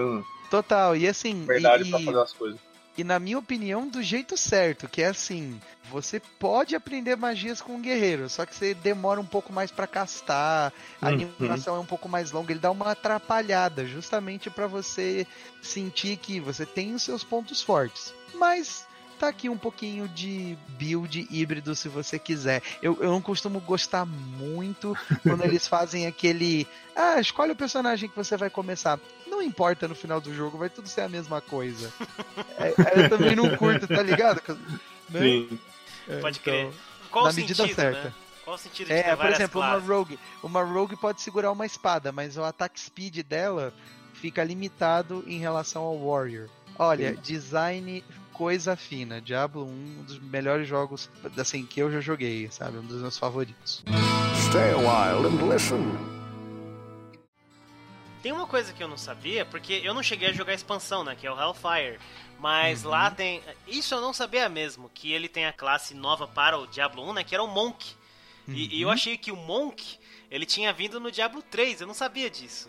Total, e assim. liberdade e, pra fazer as coisas. E na minha opinião, do jeito certo, que é assim, você pode aprender magias com um guerreiro, só que você demora um pouco mais pra castar, a Uhum. animação é um pouco mais longa, ele dá uma atrapalhada, justamente pra você sentir que você tem os seus pontos fortes. Mas tá aqui um pouquinho de build híbrido se você quiser. Eu, eu não costumo gostar muito quando eles fazem aquele. Ah, escolhe o personagem que você vai começar. Não importa no final do jogo, vai tudo ser a mesma coisa. É, eu também não curto, tá ligado? Né? Sim. É, Pode então, crer. Qual na o medida sentido, certa. né? Qual o sentido de É, ter por exemplo, uma classes? rogue. Uma rogue pode segurar uma espada, mas o ataque speed dela fica limitado em relação ao warrior. Olha, design coisa fina. Diablo 1, um dos melhores jogos assim que eu já joguei, sabe? Um dos meus favoritos. Stay a while and listen. Tem uma coisa que eu não sabia, porque eu não cheguei a jogar a expansão, né? Que é o Hellfire. Mas lá tem. Isso eu não sabia mesmo, que ele tem a classe nova para o Diablo 1, né? Que era o Monk. E, e eu achei que o Monk, ele tinha vindo no Diablo 3, eu não sabia disso.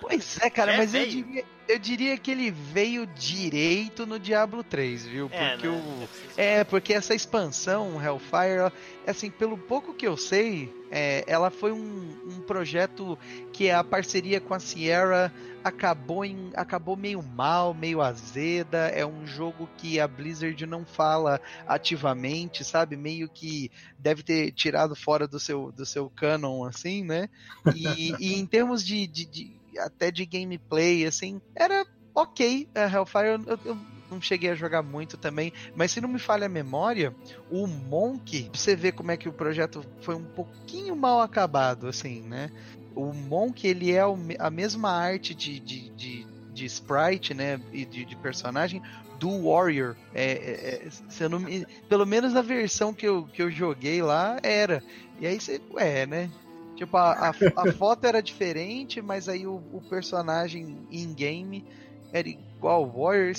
Pois é, cara, É, mas eu veio. Eu diria que ele veio direito no Diablo 3, viu? É, Porque né? o. É, porque essa expansão, Hellfire, ela- assim, pelo pouco que eu sei, é, ela foi um, um projeto que a parceria com a Sierra acabou, em, acabou meio mal, meio azeda. É um jogo que a Blizzard não fala ativamente, sabe? Meio que deve ter tirado fora do seu, do seu canon, assim, né? E, e em termos de, de- de- até de gameplay, assim, era ok. A Hellfire eu, eu não cheguei a jogar muito também, mas se não me falha a memória, o Monk, você vê como é que o projeto foi um pouquinho mal acabado, assim, né? O Monk, ele é a mesma arte de, de, de, de sprite, né, e de, de personagem do Warrior. É, é, é, se eu não me- pelo menos a versão que eu, que eu joguei lá era. E aí você, ué, né? Tipo, a, a, a foto era diferente, mas aí o, o personagem in-game era igual ao Warrior.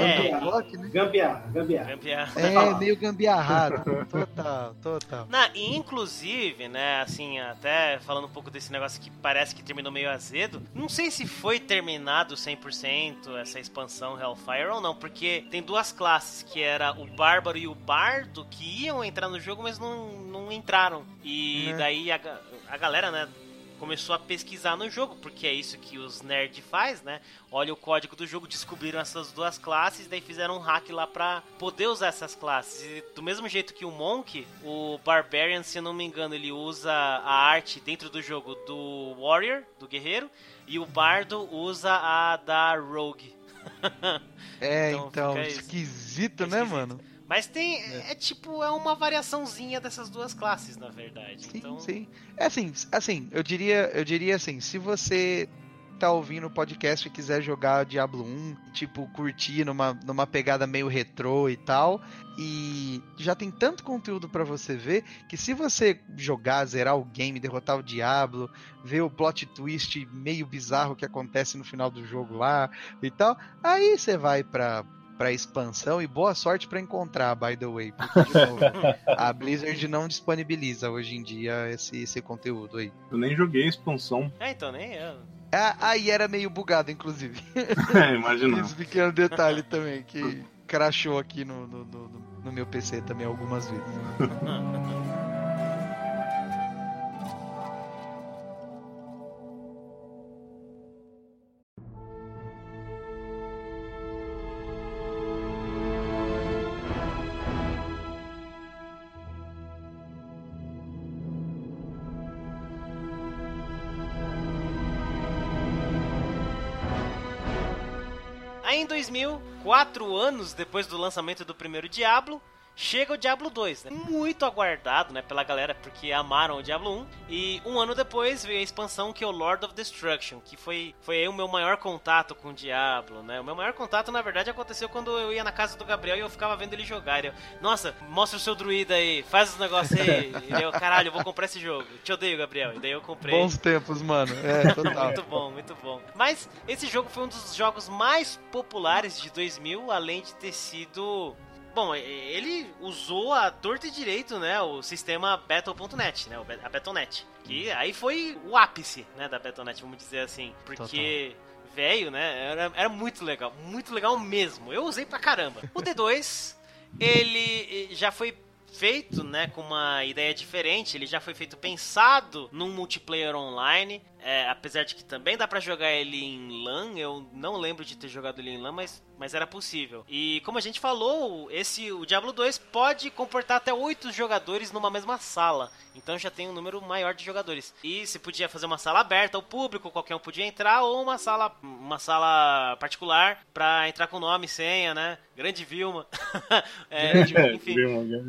É. Né? Gambiarra, gambiarra. Gambiarra. É, meio gambiarrado. Total, total. Na, e inclusive, né, assim, até falando um pouco desse negócio que parece que terminou meio azedo, não sei se foi terminado 100% essa expansão Hellfire ou não, porque tem duas classes, que era o Bárbaro e o Bardo, que iam entrar no jogo, mas não, não entraram. E É. daí a, a galera, né, começou a pesquisar no jogo, porque é isso que os nerds faz, né? Olha o código do jogo, descobriram essas duas classes, daí fizeram um hack lá pra poder usar essas classes. E do mesmo jeito que o Monk, o Barbarian, se eu não me engano, ele usa a arte dentro do jogo do Warrior, do guerreiro, e o Bardo usa a da Rogue. É, Então, então, esquisito, É né, esquisito. mano? Mas tem, é. tipo, é uma variaçãozinha dessas duas classes, na verdade. Sim, então, sim. É assim, assim, eu diria, eu diria assim, se você tá ouvindo o podcast e quiser jogar Diablo 1, tipo, curtir numa, numa pegada meio retrô e tal, e já tem tanto conteúdo pra você ver, que se você jogar, zerar o game, derrotar o Diablo, ver o plot twist meio bizarro que acontece no final do jogo lá e tal, aí você vai pra pra expansão e boa sorte pra encontrar, by the way. Porque, de novo, a Blizzard não disponibiliza hoje em dia esse, esse conteúdo aí. Eu nem joguei a expansão. É, então, nem eu. Ah, aí era meio bugado, inclusive. É, imagina. Esse pequeno detalhe também, que crashou aqui no, no, no, no meu PC também algumas vezes. quatro anos depois do lançamento do primeiro Diablo, chega o Diablo 2, né? Muito aguardado, né, pela galera, porque amaram o Diablo 1. E um ano depois veio a expansão que é o Lord of Destruction, que foi, foi o meu maior contato com o Diablo, né? O meu maior contato, na verdade, aconteceu quando eu ia na casa do Gabriel e eu ficava vendo ele jogar. Eu, Nossa, mostra o seu druida aí, faz os negócios aí. e eu, caralho, eu vou comprar esse jogo. Te odeio, Gabriel. E daí eu comprei. Bons tempos, mano. É, total. muito bom, muito bom. Mas esse jogo foi um dos jogos mais populares de 2000, além de ter sido Bom, ele usou a torta e direito, né, o sistema Battle.net, né, a Battle.net. Que aí foi o ápice, né, da Battle.net, vamos dizer assim. Porque velho, né, era, era muito legal, muito legal mesmo. Eu usei pra caramba. O D2, ele já foi feito, né, com uma ideia diferente. Ele já foi feito pensado num multiplayer online. É, apesar de que também dá para jogar ele em LAN, eu não lembro de ter jogado ele em LAN, mas, mas era possível. E como a gente falou, esse o Diablo 2 pode comportar até oito jogadores numa mesma sala. Então já tem um número maior de jogadores. E se podia fazer uma sala aberta ao público, qualquer um podia entrar, ou uma sala, uma sala particular para entrar com nome, senha, né? Grande Vilma. é, enfim,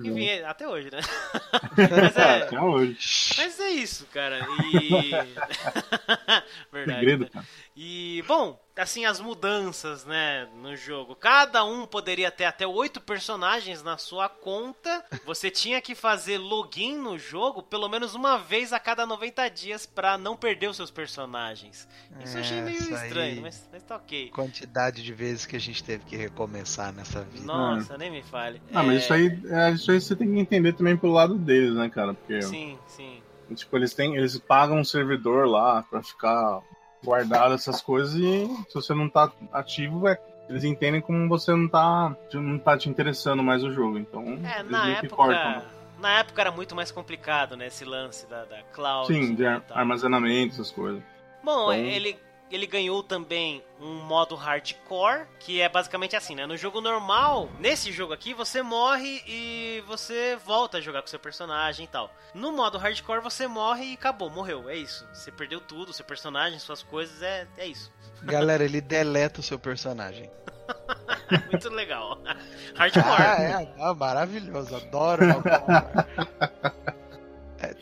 enfim, até hoje, né? mas é, até hoje. Mas é isso, cara. E Verdade. Segredo, cara. E, bom, assim, as mudanças, né, no jogo. Cada um poderia ter até oito personagens na sua conta. Você tinha que fazer login no jogo pelo menos uma vez a cada 90 dias para não perder os seus personagens. Isso é, eu achei meio estranho, mas, mas tá ok. Quantidade de vezes que a gente teve que recomeçar nessa vida. Nossa, nem me fale. Ah, é... mas isso aí, é, isso aí você tem que entender também pelo lado deles, né, cara? Porque... Sim, sim. Tipo, eles têm, eles pagam um servidor lá para ficar guardado essas coisas e se você não tá ativo, é, eles entendem como você não tá, não tá te interessando mais o jogo. Então, é, na época, cortam. Na época era muito mais complicado, né, esse lance da, da cloud. Sim, de armazenamento, essas coisas. Bom, então... ele ele ganhou também um modo hardcore, que é basicamente assim, né? No jogo normal, nesse jogo aqui, você morre e você volta a jogar com seu personagem e tal. No modo hardcore, você morre e acabou, morreu. É isso. Você perdeu tudo, seu personagem, suas coisas, é, é isso. Galera, ele deleta o seu personagem. Muito legal. Hardcore. Ah, é, ah, maravilhoso. Adoro.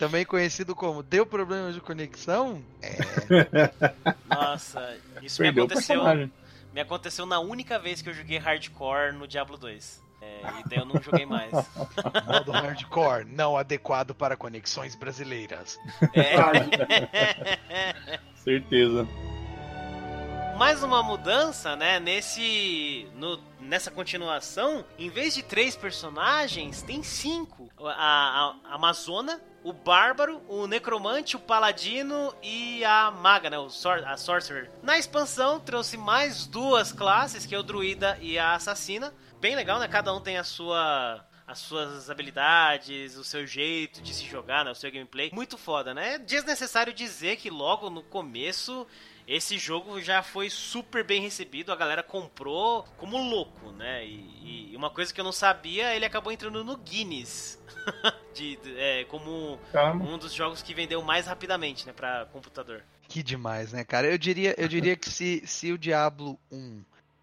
Também conhecido como deu problema de conexão? É. Nossa, isso me aconteceu. Me aconteceu na única vez que eu joguei hardcore no Diablo 2. É, e daí eu não joguei mais. Modo hardcore, não adequado para conexões brasileiras. É. Certeza mais uma mudança, né? Nesse. No, nessa continuação, em vez de três personagens, tem cinco. A, a, a Amazona, o Bárbaro, o Necromante, o Paladino e a Maga, né? O Sor a Sorcerer. Na expansão, trouxe mais duas classes, que é o Druida e a Assassina. Bem legal, né? Cada um tem a sua as suas habilidades, o seu jeito de se jogar, né, o seu gameplay. Muito foda, né? É desnecessário dizer que logo no começo esse jogo já foi super bem recebido, a galera comprou como louco, né? E, e uma coisa que eu não sabia, ele acabou entrando no Guinness. de, de é, como Caramba. um dos jogos que vendeu mais rapidamente, né, para computador. Que demais, né, cara? Eu diria, eu diria que se, se o Diablo 1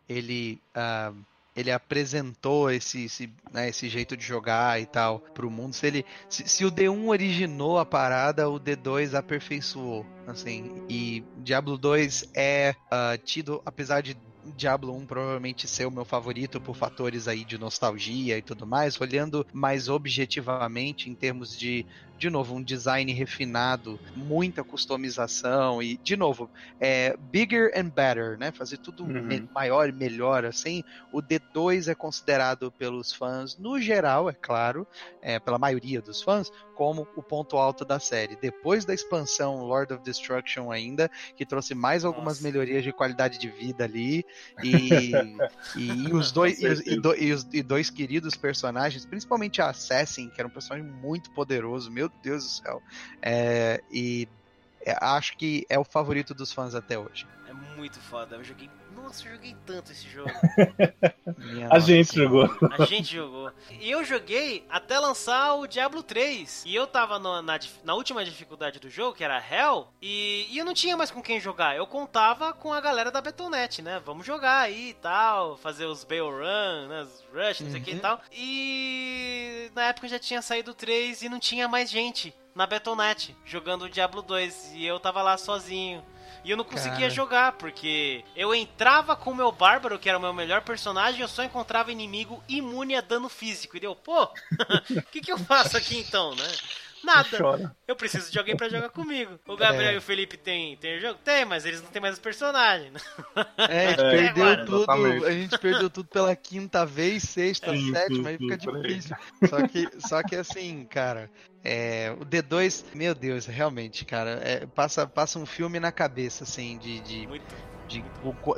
ele uh, ele apresentou esse, esse, né, esse jeito de jogar e tal pro mundo. Se, ele, se, se, o D1 originou a parada, o D2 aperfeiçoou. Assim, e Diablo 2 é uh, tido, apesar de Diablo 1 provavelmente ser o meu favorito por fatores aí de nostalgia e tudo mais, olhando mais objetivamente em termos de de novo, um design refinado, muita customização e, de novo, é, bigger and better, né? Fazer tudo uhum. maior e melhor, assim. O D2 é considerado pelos fãs, no geral, é claro, é, pela maioria dos fãs, como o ponto alto da série. Depois da expansão Lord of Destruction ainda, que trouxe mais algumas Nossa. melhorias de qualidade de vida ali, e, e, e os dois, e, do, os, e dois queridos personagens, principalmente a Assassin, que era um personagem muito poderoso, meu Deus do céu. É, e acho que é o favorito dos fãs até hoje. É muito foda. Eu joguei. Nossa, eu joguei tanto esse jogo. a gente jogou. A gente jogou. E eu joguei até lançar o Diablo 3. E eu tava no, na, na última dificuldade do jogo, que era Hell, e, e, eu não tinha mais com quem jogar. Eu contava com a galera da Betonet, né? Vamos jogar aí e tal, fazer os Bail Run, né? Os Rush, não sei o que e uhum. tal. E na época já tinha saído o 3 e não tinha mais gente na Betonet jogando o Diablo 2. E eu tava lá sozinho. E eu não conseguia Cara. jogar, porque eu entrava com o meu Bárbaro, que era o meu melhor personagem, e eu só encontrava inimigo imune a dano físico. E deu, pô, o que, que eu faço aqui então, né? Nada. Eu preciso de alguém para jogar comigo. O Gabriel é. e o Felipe tem, tem o jogo? Tem, mas eles não tem mais os personagens. É, a gente é, perdeu agora. tudo. Exatamente. A gente perdeu tudo pela quinta vez, sexta, é. sétima, aí fica difícil. Só que, só que assim, cara, é, o D2, meu Deus, realmente, cara, é, passa, passa um filme na cabeça, assim, de. de... Muito. De,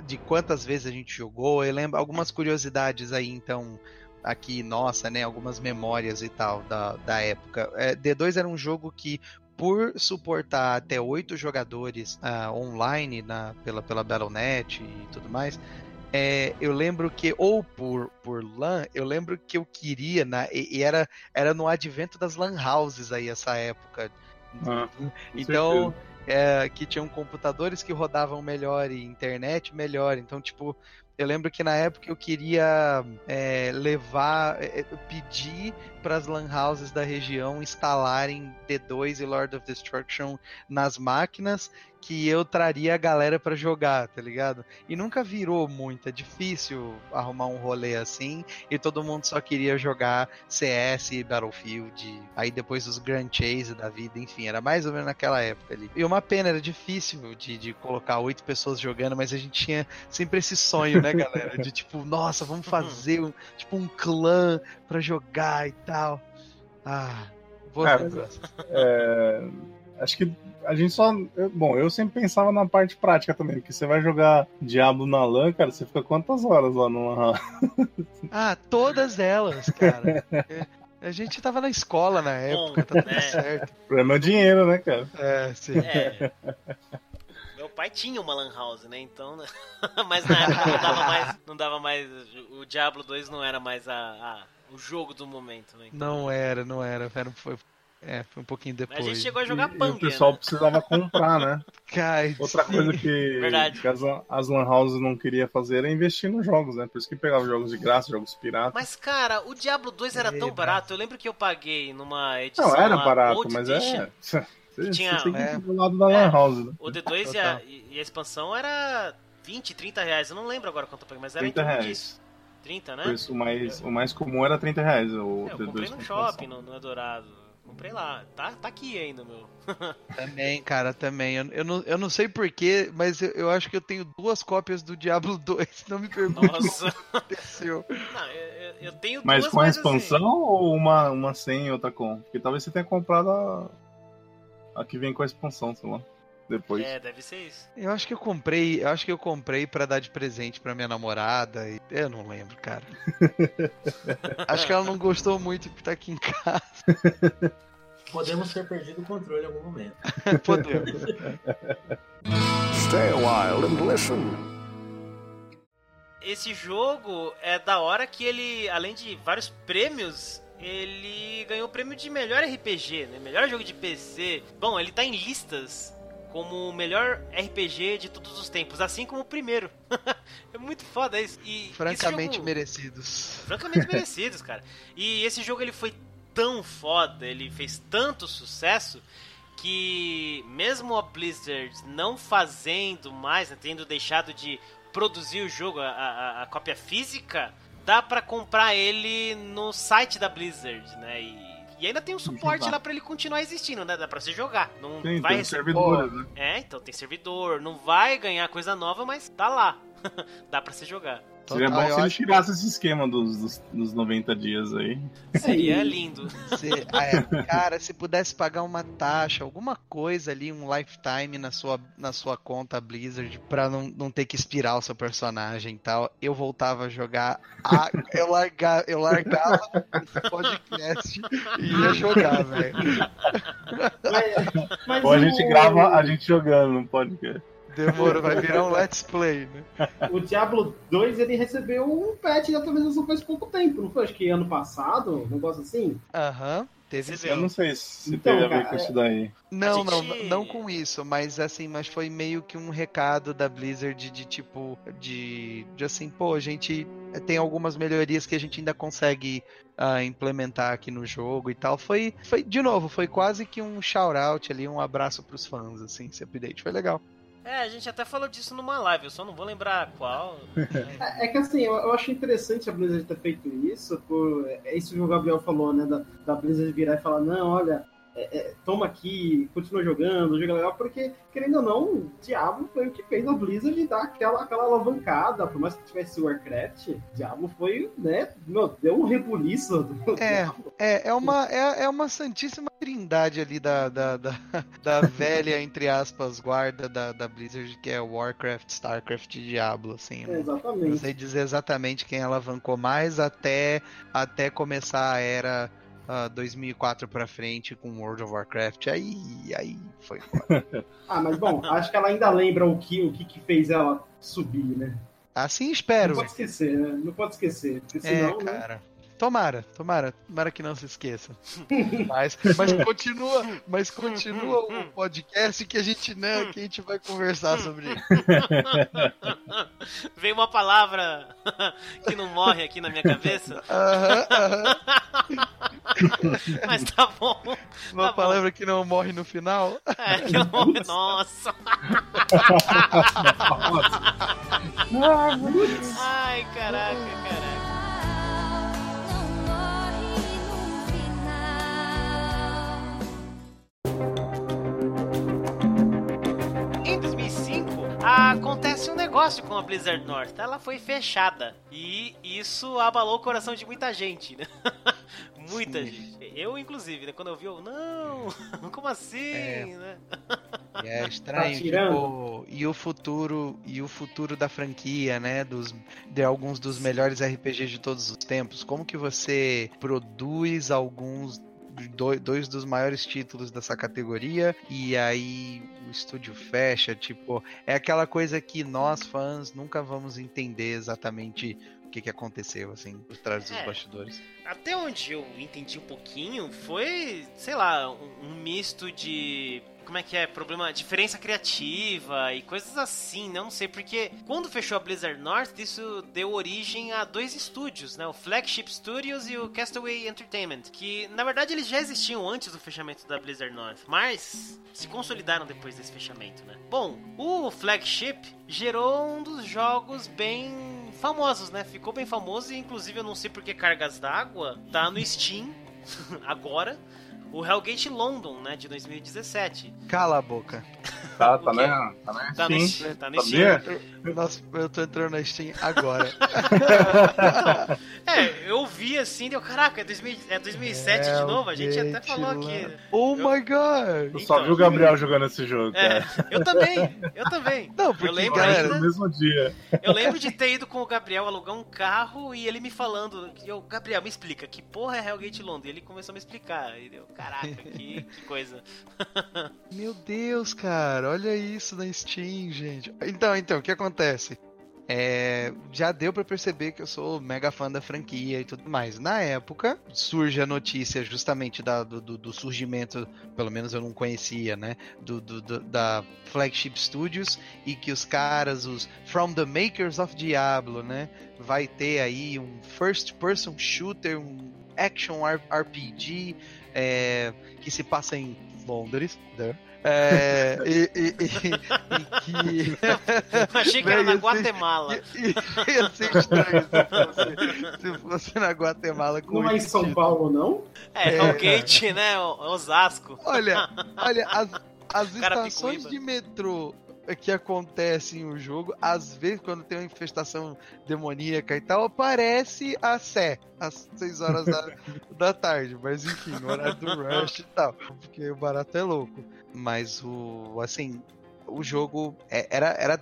de quantas vezes a gente jogou, eu lembro algumas curiosidades aí, então, aqui, nossa, né, algumas memórias e tal da, da época. É, D2 era um jogo que por suportar até oito jogadores uh, online na, pela, pela Battle.net e tudo mais, é, eu lembro que, ou por, por LAN, eu lembro que eu queria, na, e, e era, era no advento das LAN houses aí, essa época. Ah, então, é, que tinham computadores que rodavam melhor e internet melhor. Então, tipo, eu lembro que na época eu queria é, levar, é, pedir para as lan houses da região instalarem D2 e Lord of Destruction nas máquinas que eu traria a galera para jogar, tá ligado? E nunca virou muito, é difícil arrumar um rolê assim, e todo mundo só queria jogar CS e Battlefield, aí depois os Grand Chase da vida, enfim, era mais ou menos naquela época ali. E uma pena, era difícil de, de colocar oito pessoas jogando, mas a gente tinha sempre esse sonho, né, galera? De tipo, nossa, vamos fazer um, tipo um clã pra jogar e tal. Ah, boa Cara, é, acho que a gente só. Bom, eu sempre pensava na parte prática também, porque você vai jogar Diablo na LAN, cara, você fica quantas horas lá no LAN? Ah, todas elas, cara. A gente tava na escola na época, Bom, tá tudo é. certo. O problema é o dinheiro, né, cara? É, sim. É. Meu pai tinha uma Lan House, né? Então. Né? Mas na época não dava mais. Não dava mais. O Diablo 2 não era mais a, a o jogo do momento, né? Então... Não era, não era. era foi, é, foi um pouquinho depois. Mas a gente chegou a jogar Pang. O pessoal né? precisava comprar, né? Cai, Outra sim. coisa que, que as, as Lan Houses não queria fazer era investir nos jogos, né? Por isso que pegava jogos de graça, jogos piratas. Mas, cara, o Diablo 2 era é, tão barato. Eu lembro que eu paguei numa edição. Não, era barato, mas é. Você, tinha você é, do lado da Lan House, né? O D2 e a, e a expansão era 20, 30 reais. Eu não lembro agora quanto eu paguei, mas era 30 reais. disso. 30, né? o mais, o mais comum era 30 reais. O é, eu comprei no shopping, no, no Eldorado. Comprei lá. Tá, tá aqui ainda, meu. também, cara, também. Eu, eu, não, eu não sei porquê, mas eu, eu acho que eu tenho duas cópias do Diablo 2. Não me pergunte Nossa. o que aconteceu. Não, eu, eu tenho Mas duas, com a expansão assim... ou uma, uma sem e outra com? Porque talvez você tenha comprado a, a que vem com a expansão, sei lá depois. É, deve ser isso. Eu acho que eu comprei, eu acho que eu comprei para dar de presente para minha namorada e eu não lembro, cara. acho que ela não gostou muito de estar aqui em casa. Podemos ter perdido o controle em algum momento. Podemos. Stay a while and listen. Esse jogo é da hora que ele, além de vários prêmios, ele ganhou o prêmio de melhor RPG, né? Melhor jogo de PC. Bom, ele tá em listas como o melhor RPG de todos os tempos, assim como o primeiro. é muito foda isso. E francamente jogo... merecidos. Francamente merecidos, cara. E esse jogo ele foi tão foda, ele fez tanto sucesso que mesmo a Blizzard não fazendo mais, né, tendo deixado de produzir o jogo, a, a, a cópia física, dá para comprar ele no site da Blizzard, né? E e ainda tem um suporte lá para ele continuar existindo, né? Dá pra você jogar. Não Sim, vai tem servidor, né? É, então tem servidor. Não vai ganhar coisa nova, mas tá lá. Dá pra você jogar. Seria bom se ele tirasse esse esquema dos, dos, dos 90 dias aí. Seria Aí, lindo. Se- ah, é, cara, se pudesse pagar uma taxa, alguma coisa ali, um lifetime na sua, na sua conta Blizzard, pra não, não ter que expirar o seu personagem e tal, eu voltava a jogar. a- eu, larga, eu largava o podcast e ia jogar, velho. Mas, mas Ou a o- gente grava a gente jogando no podcast. Demorou, vai virar um let's play, né? O Diablo 2 ele recebeu um patch de atualização faz pouco tempo, não foi? Acho que ano passado, um negócio assim. Aham, viu? Eu não sei se Então, teve a ver com é- isso daí. Não, A não, gente- não com isso, mas assim, mas foi meio que um recado da Blizzard de tipo, de, de assim, pô, a gente tem algumas melhorias que a gente ainda consegue ah, implementar aqui no jogo e tal. Foi, foi, de novo, foi quase que um shout-out ali, um abraço pros fãs, assim, esse update. Foi legal. É, a gente até falou disso numa live, eu só não vou lembrar qual. É, é que assim, eu, eu acho interessante a Blizzard ter feito isso, por, é isso que o Gabriel falou, né? Da, da Blizzard virar e falar, não, olha, é, é, toma aqui, continua jogando, joga legal, porque, querendo ou não, o Diablo foi o que fez a Blizzard dar aquela, aquela alavancada, por mais que tivesse o Warcraft, Diablo foi, né, meu, deu um rebuliço do É. É, é uma, é, é uma santíssima trindade ali da, da, da, da velha, entre aspas, guarda da, da Blizzard, que é Warcraft, Starcraft e Diablo, assim, É, né? Não exatamente. sei dizer exatamente quem alavancou mais até, até começar a era ah, 2004 pra frente com World of Warcraft. Aí, aí foi. Ah, mas bom, acho que ela ainda lembra o que, o que, que fez ela subir, né? Assim Não espero. pode esquecer, né? Não pode esquecer, porque É, senão, né? Tomara, tomara, tomara que não se esqueça. Mas, mas continua, mas continua o podcast que a gente né, que a gente vai conversar sobre isso. Veio uma palavra que não morre aqui na minha cabeça, Aham, aham. mas tá bom. Uma Tá bom. palavra que não morre no final. É, que não morre. Nossa! Ai, caraca, caraca. Acontece um negócio com a Blizzard North. Ela foi fechada. E isso abalou o coração de muita gente, né? muita Sim. gente. Eu, inclusive, né? Quando eu vi, eu, não, como assim, É. né? É estranho, Tá tipo, e o futuro, e o futuro da franquia, né, dos de alguns dos melhores RPGs de todos os tempos. Como que você produz alguns dois dos maiores títulos dessa categoria e aí o estúdio fecha, tipo, é aquela coisa que nós fãs nunca vamos entender exatamente o que, que aconteceu assim por trás dos É. bastidores. Até onde eu entendi um pouquinho, foi, sei lá, um, um misto de. Como é que é? Problema. Diferença criativa e coisas assim, não sei, porque quando fechou a Blizzard North, isso deu origem a dois estúdios, né? O Flagship Studios e o Castaway Entertainment. Que na verdade eles já existiam antes do fechamento da Blizzard North, mas se consolidaram depois desse fechamento, né? Bom, o Flagship gerou um dos jogos bem famosos, né? Ficou bem famoso e inclusive eu não sei por que cargas d'água tá no Steam agora. O Hellgate London, né, de 2017. Cala a boca. Tá, tá quê? né? Tá né? Tá no, Sim. tá no Sabia? Steam. Nossa, eu tô entrando na Steam agora. É, eu vi assim, deu, caraca, é, 2000, é 2007 de novo, a gente até falou aqui. Oh my god! Eu só Então. vi o Gabriel jogando esse jogo, É, cara. eu também, eu também. Não, porque, eu lembro galera, No mesmo dia. eu lembro de ter ido com o Gabriel alugar um carro e ele me falando, eu, Gabriel, me explica, que porra é Hellgate London? E ele começou a me explicar, e eu, caraca, que, que coisa. Meu Deus, cara, olha isso na Steam, gente. Então, então, o que acontece? É, já deu pra perceber que eu sou mega fã da franquia e tudo mais. Na época, surge a notícia justamente da- do, do- surgimento, pelo menos eu não conhecia, né? Do, do- do- da Flagship Studios e que os caras, os From the Makers of Diablo, né? Vai ter aí um first person shooter, um action RPG é, que se passa em Londres, né? É, e, e- e- e que Achei que era na Guatemala. ia, ia ser estranho se fosse, se fosse na Guatemala com Não é em São título. Paulo, não? É, Hellgate, né, o- Osasco. Olha, olha, as, as Carapicuíba. estações de metrô que acontece em um jogo, às vezes quando tem uma infestação demoníaca e tal, aparece a Sé, às 6 horas da, da tarde. Mas enfim, no horário do rush e tal. Porque o barato é louco. Mas o. assim, o jogo é- era, era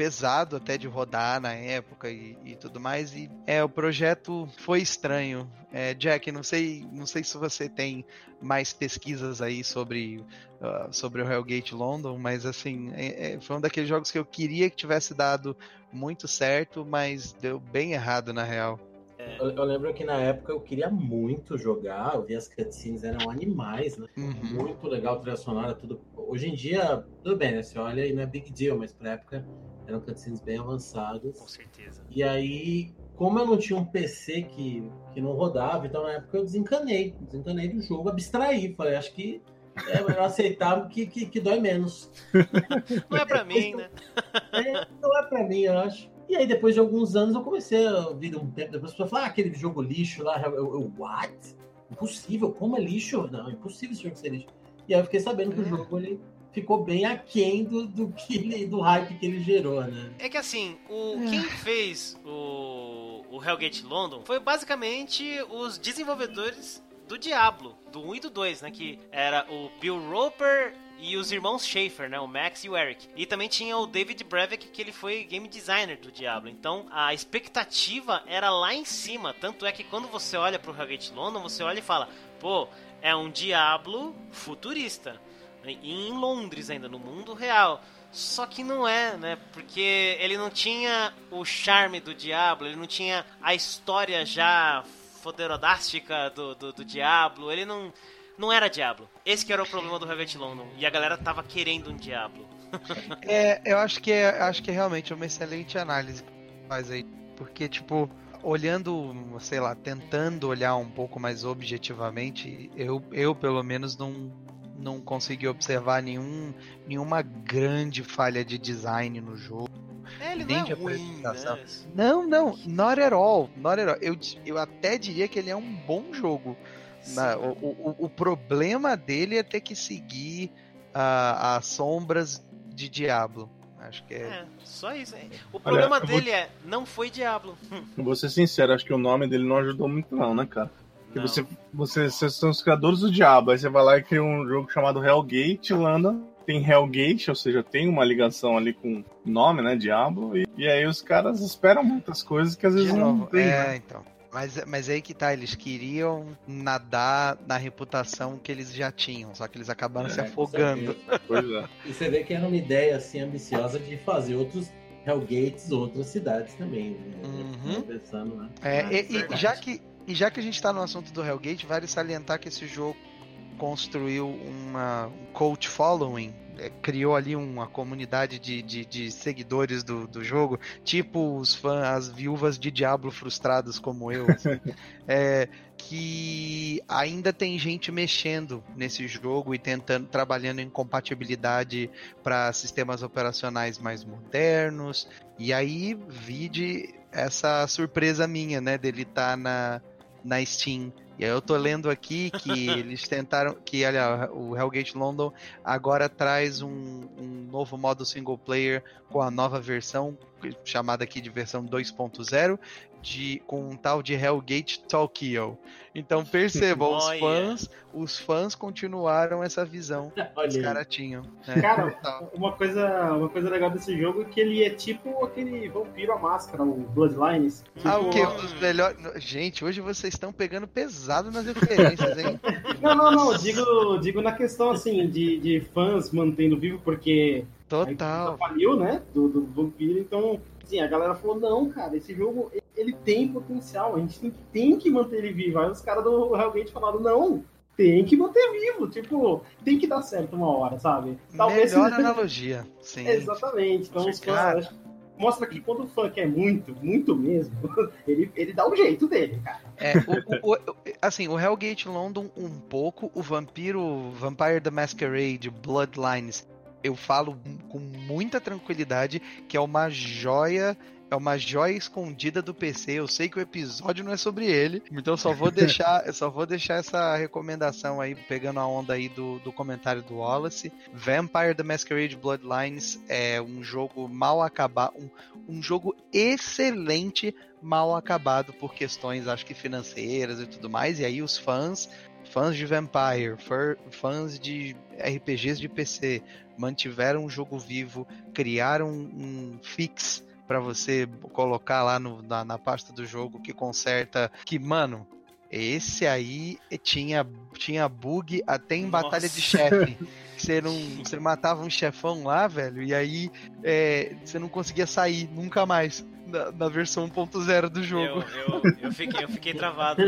pesado até de rodar na época e, e tudo mais. E é, o projeto foi estranho. É, Jack, não sei, não sei se você tem mais pesquisas aí sobre, ah, sobre o Hellgate London, mas assim, é- é- foi um daqueles jogos que eu queria que tivesse dado muito certo, mas deu bem errado na real. Eu, eu lembro que na época eu queria muito jogar, eu vi as cutscenes, eram animais, né? Uhum. Muito legal, trilha sonora, tudo. Hoje em dia, tudo bem, né? Você olha e não é big deal, mas pra época eram cutscenes bem avançadas. Com certeza. E aí, como eu não tinha um PC que, que não rodava, então na época eu desencanei. Desencanei do jogo, abstraí. Falei, acho que é melhor aceitar que, que, que dói menos. Não é pra mim, né? É, não é pra mim, eu acho. E aí, depois de alguns anos, eu comecei a ouvir um tempo depois, as pessoas falaram, ah, aquele jogo lixo lá, eu, eu, what? Impossível, como é lixo? Não, impossível esse jogo ser lixo. E aí eu fiquei sabendo que o jogo ele ficou bem aquém do, do, que ele, do hype que ele gerou, né? É que assim, o, quem fez o, o Hellgate London foi basicamente os desenvolvedores do Diablo, do 1 e do 2, né? Que era o Bill Roper e os irmãos Schaefer, né? O Max e o Eric. E também tinha o David Brevik, que ele foi game designer do Diablo. Então a expectativa era lá em cima. Tanto é que quando você olha pro Hellgate London, você olha e fala: pô, é um Diablo futurista. Em Londres ainda, no mundo real. Só que não é, né? Porque ele não tinha o charme do Diablo, ele não tinha a história já foderodástica do, do, do Diablo, ele não, não era Diablo. Esse que era o problema do Hellgate London. E a galera tava querendo um Diablo. É, eu acho que é, acho que é realmente uma excelente análise que faz aí. Porque, tipo, olhando, sei lá, tentando olhar um pouco mais objetivamente, eu, eu pelo menos não, não consegui observar nenhum, nenhuma grande falha de design no jogo. É, ele Nem não de é ruim, apresentação. né? Não, não, not at all. Not at all. Eu, eu até diria que ele é um bom jogo. Na- o, o, o problema dele é ter que seguir ah, as sombras de Diablo. Acho que é. É, só isso. é. O problema eu vou- dele é, não foi Diablo. Eu vou ser sincero, acho que o nome dele não ajudou muito, não, né, cara? Porque não. você, você, vocês são os criadores do diabo, aí você vai lá e cria um jogo chamado Hellgate, Landa. Tem Hellgate, ou seja, tem uma ligação ali com o nome, né? Diablo. E, e aí os caras esperam muitas coisas que às vezes não tem, é, né? então. Mas, mas aí que tá, eles queriam nadar na reputação que eles já tinham, só que eles acabaram se É, afogando. Pois é. E você vê que era uma ideia assim ambiciosa de fazer outros Hellgates, outras cidades também. Né? Uhum. Pensando, né? É, Ah, e- e, verdade. já que, e já que a gente tá no assunto do Hellgate, vale salientar que esse jogo construiu uma, um cult following, é, criou ali uma comunidade de, de, de seguidores do, do jogo, tipo os fãs, as viúvas de Diablo frustradas como eu, assim, é, que ainda tem gente mexendo nesse jogo e tentando, trabalhando em compatibilidade para sistemas operacionais mais modernos. E aí, vide essa surpresa minha, né, dele estar na, na Steam. E aí eu tô lendo aqui que eles tentaram, que olha, o Hellgate London agora traz um, um novo modo single player com a nova versão, chamada aqui de versão 2.0, de, com um tal de Hellgate Tokyo. Então percebam, os fãs, os fãs continuaram essa visão que os caras tinham. né? Cara, uma coisa, uma coisa legal desse jogo é que ele é tipo aquele vampiro à máscara, o Bloodlines. Ah, o Tipo, que? Um dos melhores. Gente, hoje vocês estão pegando pesado nas referências, hein? Não, não, não. Digo, digo na questão assim de, de fãs mantendo vivo, porque a Total. faliu, né? Do, do vampiro. Então, assim, a galera falou: não, cara, esse jogo ele tem potencial, a gente tem, que- tem que manter ele vivo. Aí os caras do Hellgate falaram: não, tem que manter vivo. Tipo, tem que dar certo uma hora, sabe? Melhor seja- analogia. Sim. Exatamente. Então os fãs. Cara. Mostra que quando o fã quer muito, muito mesmo, ele, ele dá o jeito dele, cara. É, o, o- o- assim, o Hellgate London um pouco, o Vampiro, Vampire the Masquerade, Bloodlines, eu falo com muita tranquilidade que é uma joia é uma joia escondida do PC. Eu sei que o episódio não é sobre ele, então só vou deixar, eu só vou deixar essa recomendação aí, pegando a onda aí do, do comentário do Wallace. Vampire the Masquerade Bloodlines é um jogo mal acabado, um, um jogo excelente, mal acabado por questões, acho que financeiras e tudo mais. E aí os fãs, fãs de Vampire, fã- fãs de RPGs de PC, mantiveram o jogo vivo, criaram um fix pra você colocar lá no- na, na pasta do jogo que conserta. Que, mano, esse aí tinha, tinha bug até em batalha de Nossa. chefe. Você não, você matava um chefão lá, velho, e aí é, você não conseguia sair nunca mais na, na versão 1.0 do jogo. Eu, eu, eu, fiquei, eu fiquei travado.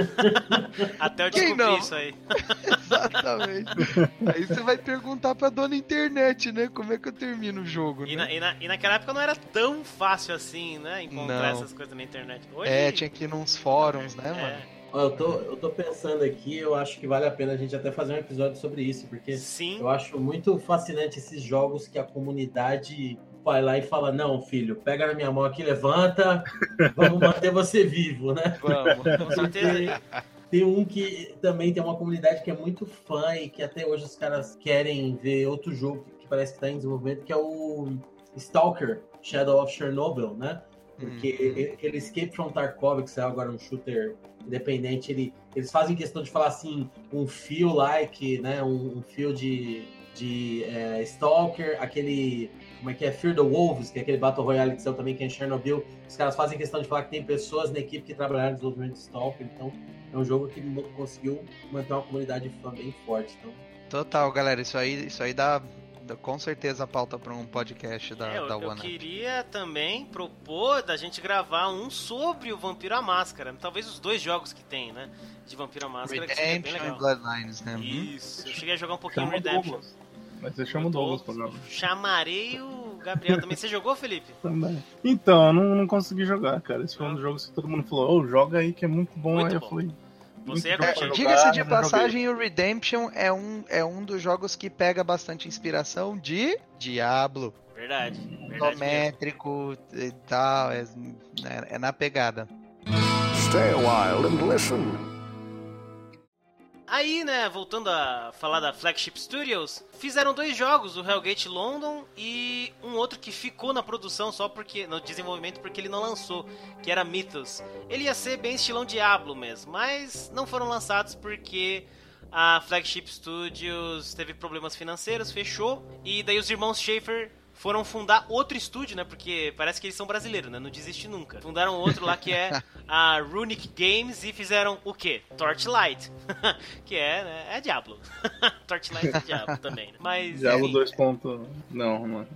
Até eu não? isso aí. Exatamente. aí você vai perguntar pra dona internet, né? Como é que eu termino o jogo, E, né? na- e na- e naquela época não era tão fácil assim, né? Encontrar Não. essas coisas na internet. Hoje, É, tinha que ir nos fóruns, né, é, mano? Eu tô, eu tô pensando aqui, eu acho que vale a pena a gente até fazer um episódio sobre isso, porque Sim. eu acho muito fascinante esses jogos que a comunidade vai lá e fala: Não, filho, pega na minha mão aqui, levanta, vamos manter você vivo, né? Vamos. Com certeza. Tem um que também tem uma comunidade que é muito fã e que até hoje os caras querem ver outro jogo que parece que tá em desenvolvimento, que é o Stalker, Shadow of Chernobyl, né? Porque Uhum. ele- aquele Escape from Tarkov, que saiu agora um shooter independente, ele, eles fazem questão de falar assim, um feel like, né? Um, um feel de, de é, Stalker, aquele. Como é que é? Fear the Wolves, que é aquele Battle Royale que saiu também, que é em Chernobyl. Os caras fazem questão de falar que tem pessoas na equipe que trabalharam no desenvolvimento de Stalker, então é um jogo que conseguiu manter uma comunidade fã bem forte. Então, Total, galera. Isso aí, isso aí dá, com certeza pauta pra um podcast da, É, eu, da eu One Up. queria também propor da gente gravar um sobre o Vampiro à Máscara. Talvez os dois jogos que tem, né? De Vampiro à Máscara, que Redemption e legal. Bloodlines, né? Uhum. Isso, eu cheguei a jogar um pouquinho Chama Redemption. Douglas. Mas você chama o Eu Douglas pra gravar. Chamarei o Gabriel também. Você jogou, Felipe? Também. Então, eu não, não consegui jogar, cara. Esse foi um dos jogos que todo mundo falou, ô, joga aí que é muito bom. Muito aí bom. eu falei. Você pra jogar, Diga-se de joguei. passagem, o Redemption é um, é um dos jogos que pega bastante inspiração de Diablo. Verdade. Verdade. Isométrico e tal. É, é- é na pegada. Stay a while and listen. Aí, né, voltando a falar da Flagship Studios, fizeram dois jogos, o Hellgate London e um outro que ficou na produção só porque no desenvolvimento porque ele não lançou, que era Mythos. Ele ia ser bem estilão Diablo mesmo, mas não foram lançados porque a Flagship Studios teve problemas financeiros, fechou e daí os irmãos Schaefer foram fundar outro estúdio, né? Porque parece que eles são brasileiros, né? Não desiste nunca. Fundaram outro lá que é a Runic Games e fizeram o quê? Torchlight. que é, né? É Diablo. Torchlight é Diablo também, né? Mas. Diablo enfim, 2. Ponto... Não, não é.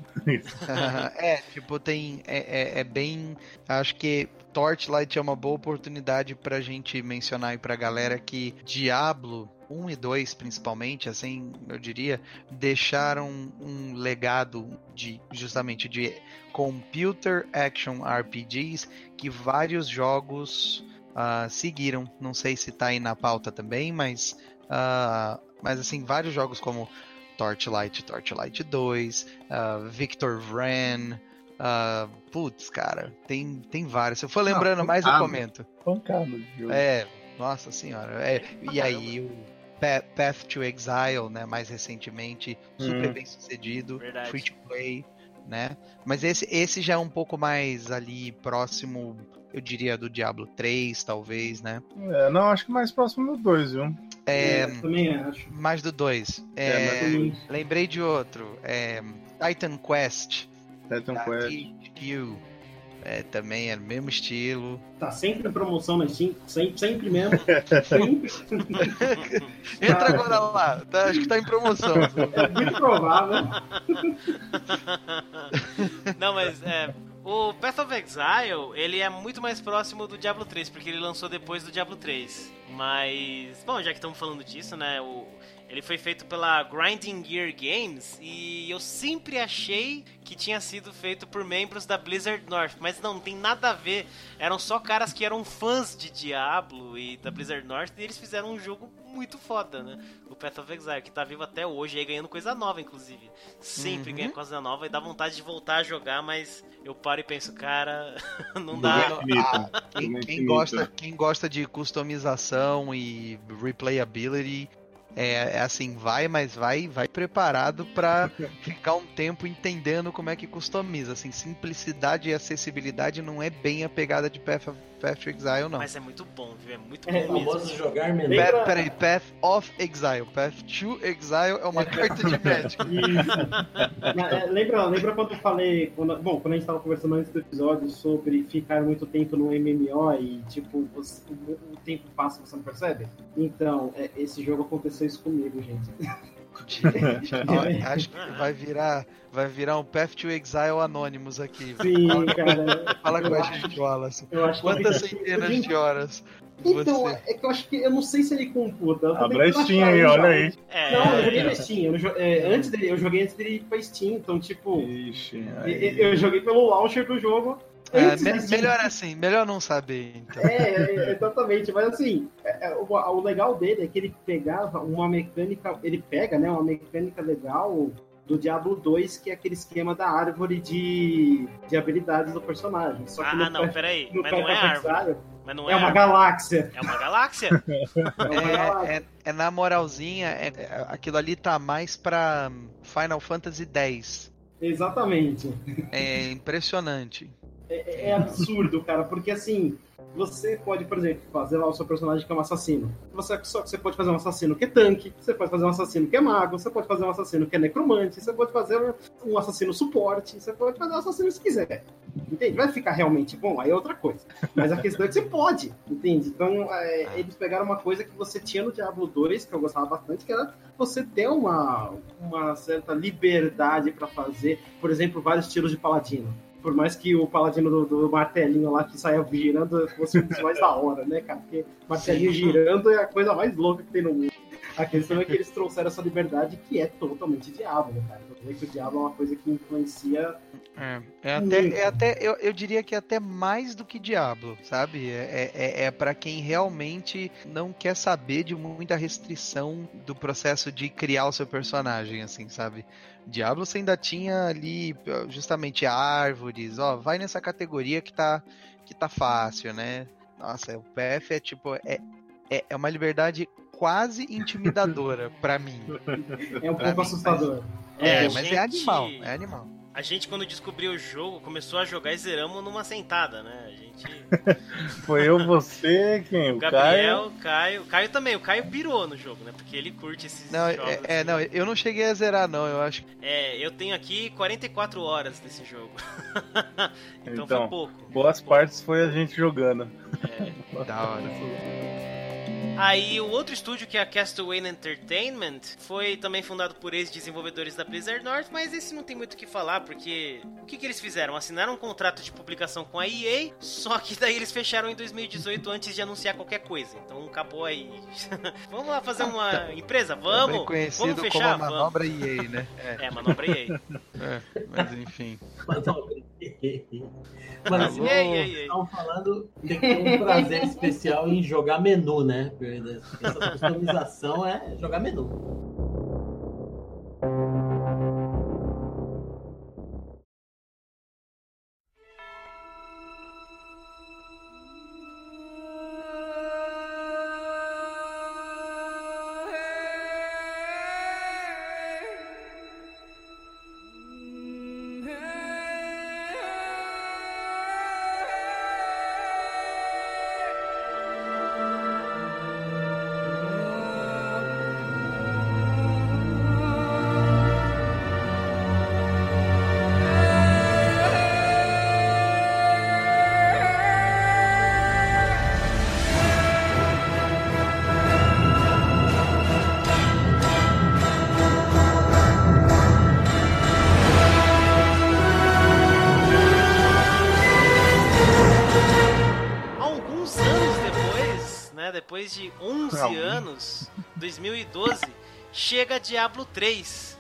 é, tipo, tem. É, é- é bem. Acho que Torchlight é uma boa oportunidade pra gente mencionar aí pra galera que Diablo 1 e 2, principalmente, assim, eu diria, deixaram um legado de justamente de computer action RPGs que vários jogos ah, seguiram. Não sei se tá aí na pauta também, mas. ah, mas assim, vários jogos como Torchlight, Torchlight 2, ah, Victor Vran. ah, putz, cara, tem, tem vários. Se eu for lembrando mais, eu ah, comento. Pancada. É, nossa senhora. É, e aí o Path to Exile, né, mais recentemente, super Hum. bem sucedido, Verdade. free to play, né? Mas esse, esse já é um pouco mais ali próximo, eu diria, do Diablo 3, talvez, né? É, não, acho que mais próximo do 2, viu? É, também acho. mais do 2. É, É, lembrei de outro. É, Titan Quest. Titan da Quest. THQ. É, também é o mesmo estilo. Tá sempre em promoção na Steam, sempre, sempre mesmo. sempre. Entra agora lá, tá- acho que tá em promoção. É muito provável. Não, mas é. O Path of Exile, ele é muito mais próximo do Diablo 3, porque ele lançou depois do Diablo 3. Mas, bom, já que estamos falando disso, né, o, ele foi feito pela Grinding Gear Games e eu sempre achei que tinha sido feito por membros da Blizzard North, mas não, não tem nada a ver. Eram só caras que eram fãs de Diablo e da Blizzard North e eles fizeram um jogo muito foda, né? O Path of Exile, que tá vivo até hoje, aí ganhando coisa nova, inclusive. Sempre Uhum. ganha coisa nova e dá vontade de voltar a jogar, mas eu paro e penso, cara, não dá. Ah, quem, quem gosta, quem gosta de customização e replayability, é, é assim, vai, mas vai, vai preparado pra ficar um tempo entendendo como é que customiza. Assim, simplicidade e acessibilidade não é bem a pegada de Path of, Path to Exile, não. Mas é muito bom, viu? É muito É, bom mesmo. famoso jogar menu. Lembra- Path, peraí, Path of Exile. Path to Exile é uma carta de Magic. Isso. É, lembra, lembra quando eu falei, quando- bom, quando a gente tava conversando antes do episódio sobre ficar muito tempo no MMO e, tipo, você- o, o tempo passa e você não percebe? Então, é, esse jogo aconteceu isso comigo, gente. Ó, acho que vai virar, vai virar um Path to Exile Anonymous aqui. Sim, cara. Fala com a gente, Wallace. Eu acho que Quantas centenas Gente, de horas Então, você... é que eu acho que eu não sei se ele computa. Abra a Steam aí, já. olha aí. É, Não, eu joguei na Steam. Eu, é, antes dele, eu joguei antes dele ir pra Steam, então, tipo, Ixi, aí. eu joguei pelo launcher do jogo. É, me- melhor assim, melhor não saber, então. É, é, exatamente, mas assim, é, é, o, o legal dele é que ele pegava uma mecânica, ele pega, né, uma mecânica legal do Diablo 2, que é aquele esquema da árvore de, de habilidades do personagem. Só que Ah, não, Path- peraí. Mas não é árvore. Mas não É é uma árvore. galáxia. É uma galáxia? É uma galáxia. É, é, é na moralzinha, é- aquilo ali tá mais pra Final Fantasy X. Exatamente. É impressionante. É, é absurdo, cara, porque assim, você pode, por exemplo, fazer lá o seu personagem que é um assassino. Você, só que você pode fazer um assassino que é tanque, você pode fazer um assassino que é mago, você pode fazer um assassino que é necromante, você pode fazer um, assassino suporte, você pode fazer um assassino se quiser. Entende? Vai ficar realmente bom, aí é outra coisa. Mas a questão é que você pode, entende? Então, é, eles pegaram uma coisa que você tinha no Diablo 2, que eu gostava bastante, que era você ter uma, uma certa liberdade pra fazer, por exemplo, vários tiros de paladino. Por mais que o paladino do, do martelinho lá que saia girando fosse um dos mais da hora, né, cara? Porque martelinho girando é a coisa mais louca que tem no mundo. A questão é que eles trouxeram essa liberdade que é totalmente Diablo, cara. Eu vejo que o Diablo é uma coisa que influencia. É, é até, é até eu, eu diria que é até mais do que Diablo, sabe? É, é, é para quem realmente não quer saber de muita restrição do processo de criar o seu personagem, assim, sabe? Diablo você ainda tinha ali justamente árvores, ó, vai nessa categoria que tá, que tá fácil, né? Nossa, o PF é tipo, é, é, é uma liberdade quase intimidadora pra mim. É um Pra pouco mim, assustador. É, É, a mas gente- é animal, é animal. A gente, quando descobriu o jogo, começou a jogar e zeramos numa sentada, né? A gente. Foi eu, você, quem? O O Caio. Gabriel, o Caio. O Caio também, o Caio pirou no jogo, né? Porque ele curte esses Não, jogos. é, é, assim. não, eu não cheguei a zerar, não. Eu acho que É, eu tenho aqui 44 horas desse jogo. então, Então, foi pouco. Boas partes foi a gente jogando. da hora. Aí o outro estúdio, que é a Castaway Entertainment, foi também fundado por ex-desenvolvedores da Blizzard North, mas esse não tem muito o que falar, porque o que, que eles fizeram? Assinaram um contrato de publicação com a EA, só que daí eles fecharam em 2018 antes de anunciar qualquer coisa. Então acabou aí. vamos lá fazer uma empresa? Vamos! Também conhecido vamos fechar? como a manobra EA, né? É, Vamos. É, manobra EA. é, mas enfim. Mas, não, Mas Ei, ei, ei. estão falando que tem um prazer especial em jogar menu, né? Essa customização é jogar menu. Diablo 3.